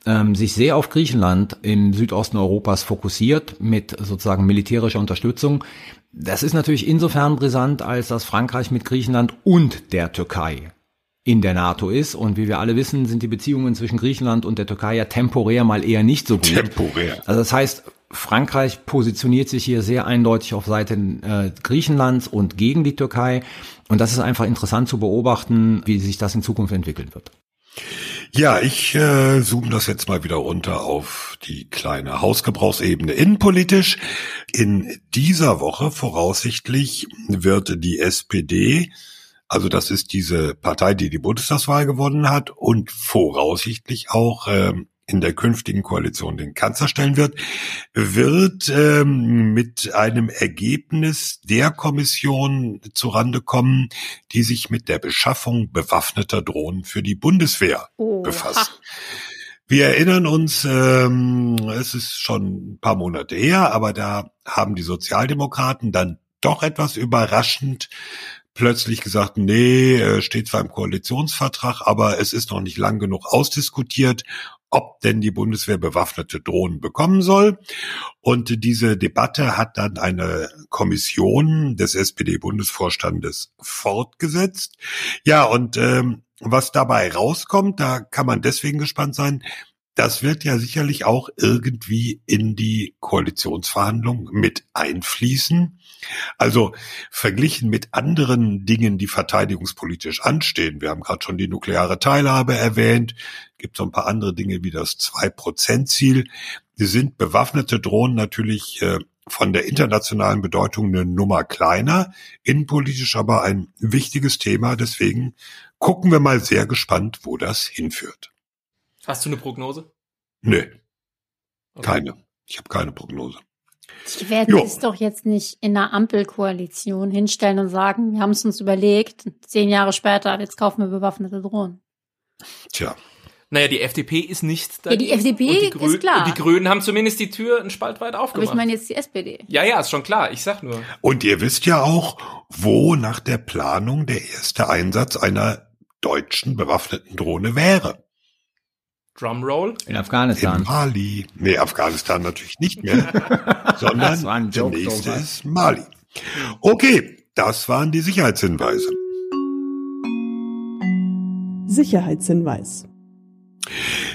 ähm, sich sehr auf Griechenland im Südosten Europas fokussiert mit sozusagen militärischer Unterstützung. Das ist natürlich insofern brisant, als dass Frankreich mit Griechenland und der Türkei in der NATO ist. Und wie wir alle wissen, sind die Beziehungen zwischen Griechenland und der Türkei ja temporär mal eher nicht so gut. Temporär. Also das heißt, Frankreich positioniert sich hier sehr eindeutig auf Seiten äh, Griechenlands und gegen die Türkei. Und das ist einfach interessant zu beobachten, wie sich das in Zukunft entwickeln wird. Ja, ich äh, zoome das jetzt mal wieder runter auf die kleine Hausgebrauchsebene innenpolitisch. In dieser Woche voraussichtlich wird die SPD also das ist diese Partei, die die Bundestagswahl gewonnen hat und voraussichtlich auch ähm, in der künftigen Koalition den Kanzler stellen wird, wird ähm, mit einem Ergebnis der Kommission zurande kommen, die sich mit der Beschaffung bewaffneter Drohnen für die Bundeswehr Oha. befasst. Wir erinnern uns, ähm, es ist schon ein paar Monate her, aber da haben die Sozialdemokraten dann doch etwas überraschend plötzlich gesagt, nee, äh, steht zwar im Koalitionsvertrag, aber es ist noch nicht lang genug ausdiskutiert, ob denn die Bundeswehr bewaffnete Drohnen bekommen soll. Und diese Debatte hat dann eine Kommission des SPD-Bundesvorstandes fortgesetzt. Ja, und ähm, was dabei rauskommt, da kann man deswegen gespannt sein, das wird ja sicherlich auch irgendwie in die Koalitionsverhandlungen mit einfließen. Also verglichen mit anderen Dingen, die verteidigungspolitisch anstehen, wir haben gerade schon die nukleare Teilhabe erwähnt, gibt so ein paar andere Dinge wie das Zwei-Prozent-Ziel, sind bewaffnete Drohnen natürlich äh, von der internationalen Bedeutung eine Nummer kleiner, innenpolitisch aber ein wichtiges Thema. Deswegen gucken wir mal sehr gespannt, wo das hinführt. Hast du eine Prognose? Nö. Okay. Keine. Ich habe keine Prognose. Die werden es doch jetzt nicht in einer Ampelkoalition hinstellen und sagen, wir haben es uns überlegt, zehn Jahre später, jetzt kaufen wir bewaffnete Drohnen. Tja. Naja, die FDP ist nicht dagegen. Ja, die FDP die ist klar. Und die Grünen haben zumindest die Tür einen Spalt weit aufgemacht. Aber ich meine jetzt die SPD. Ja, ja, ist schon klar. Ich sag nur. Und ihr wisst ja auch, wo nach der Planung der erste Einsatz einer deutschen bewaffneten Drohne wäre. Drumroll. In Afghanistan. In Mali. Nee, Afghanistan natürlich nicht mehr, sondern der nächste ist Mali. Okay, das waren die Sicherheitshinweise. Sicherheitshinweis.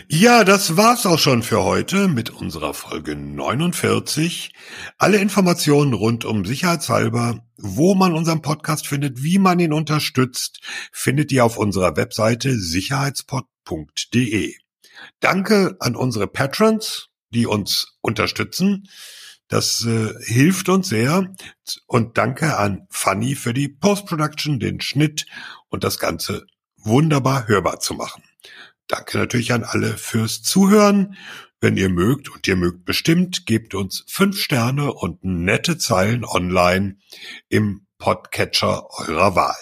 Ja, das war's auch schon für heute mit unserer Folge 49. Alle Informationen rund um Sicherheitshalber, wo man unseren Podcast findet, wie man ihn unterstützt, findet ihr auf unserer Webseite sicherheitspod.de. Danke an unsere Patrons, die uns unterstützen. Das äh, hilft uns sehr. Und danke an Fanny für die Post-Production, den Schnitt und das Ganze wunderbar hörbar zu machen. Danke natürlich an alle fürs Zuhören. Wenn ihr mögt, und ihr mögt bestimmt, gebt uns fünf Sterne und nette Zeilen online im Podcatcher eurer Wahl.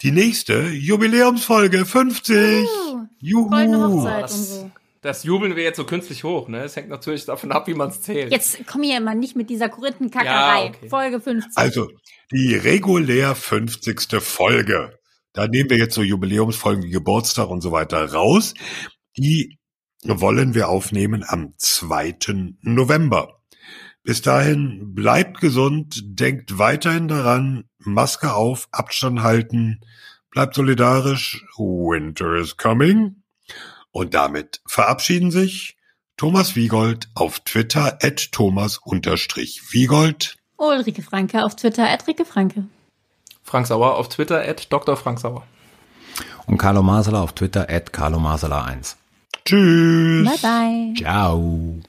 Die nächste Jubiläumsfolge 50. Uh, Juhu. Hochzeit das, und so. Das jubeln wir jetzt so künstlich hoch, ne? Es hängt natürlich davon ab, wie man es zählt. Jetzt komm hier immer nicht mit dieser Korinthenkackerei. Ja, okay. Folge 50. Also, die regulär 50. Folge. Da nehmen wir jetzt so Jubiläumsfolgen wie Geburtstag und so weiter raus. Die wollen wir aufnehmen am 2. November. Bis dahin bleibt gesund, denkt weiterhin daran, Maske auf, Abstand halten, bleibt solidarisch, Winter is coming. Und damit verabschieden sich Thomas Wiegold auf Twitter at Thomas-Wiegold. Ulrike Franke auf Twitter at Rike Franke. Frank Sauer auf Twitter at Dr. Frank Sauer. Und Carlo Masala auf Twitter at Carlo Masala 1. Tschüss. Bye bye. Ciao.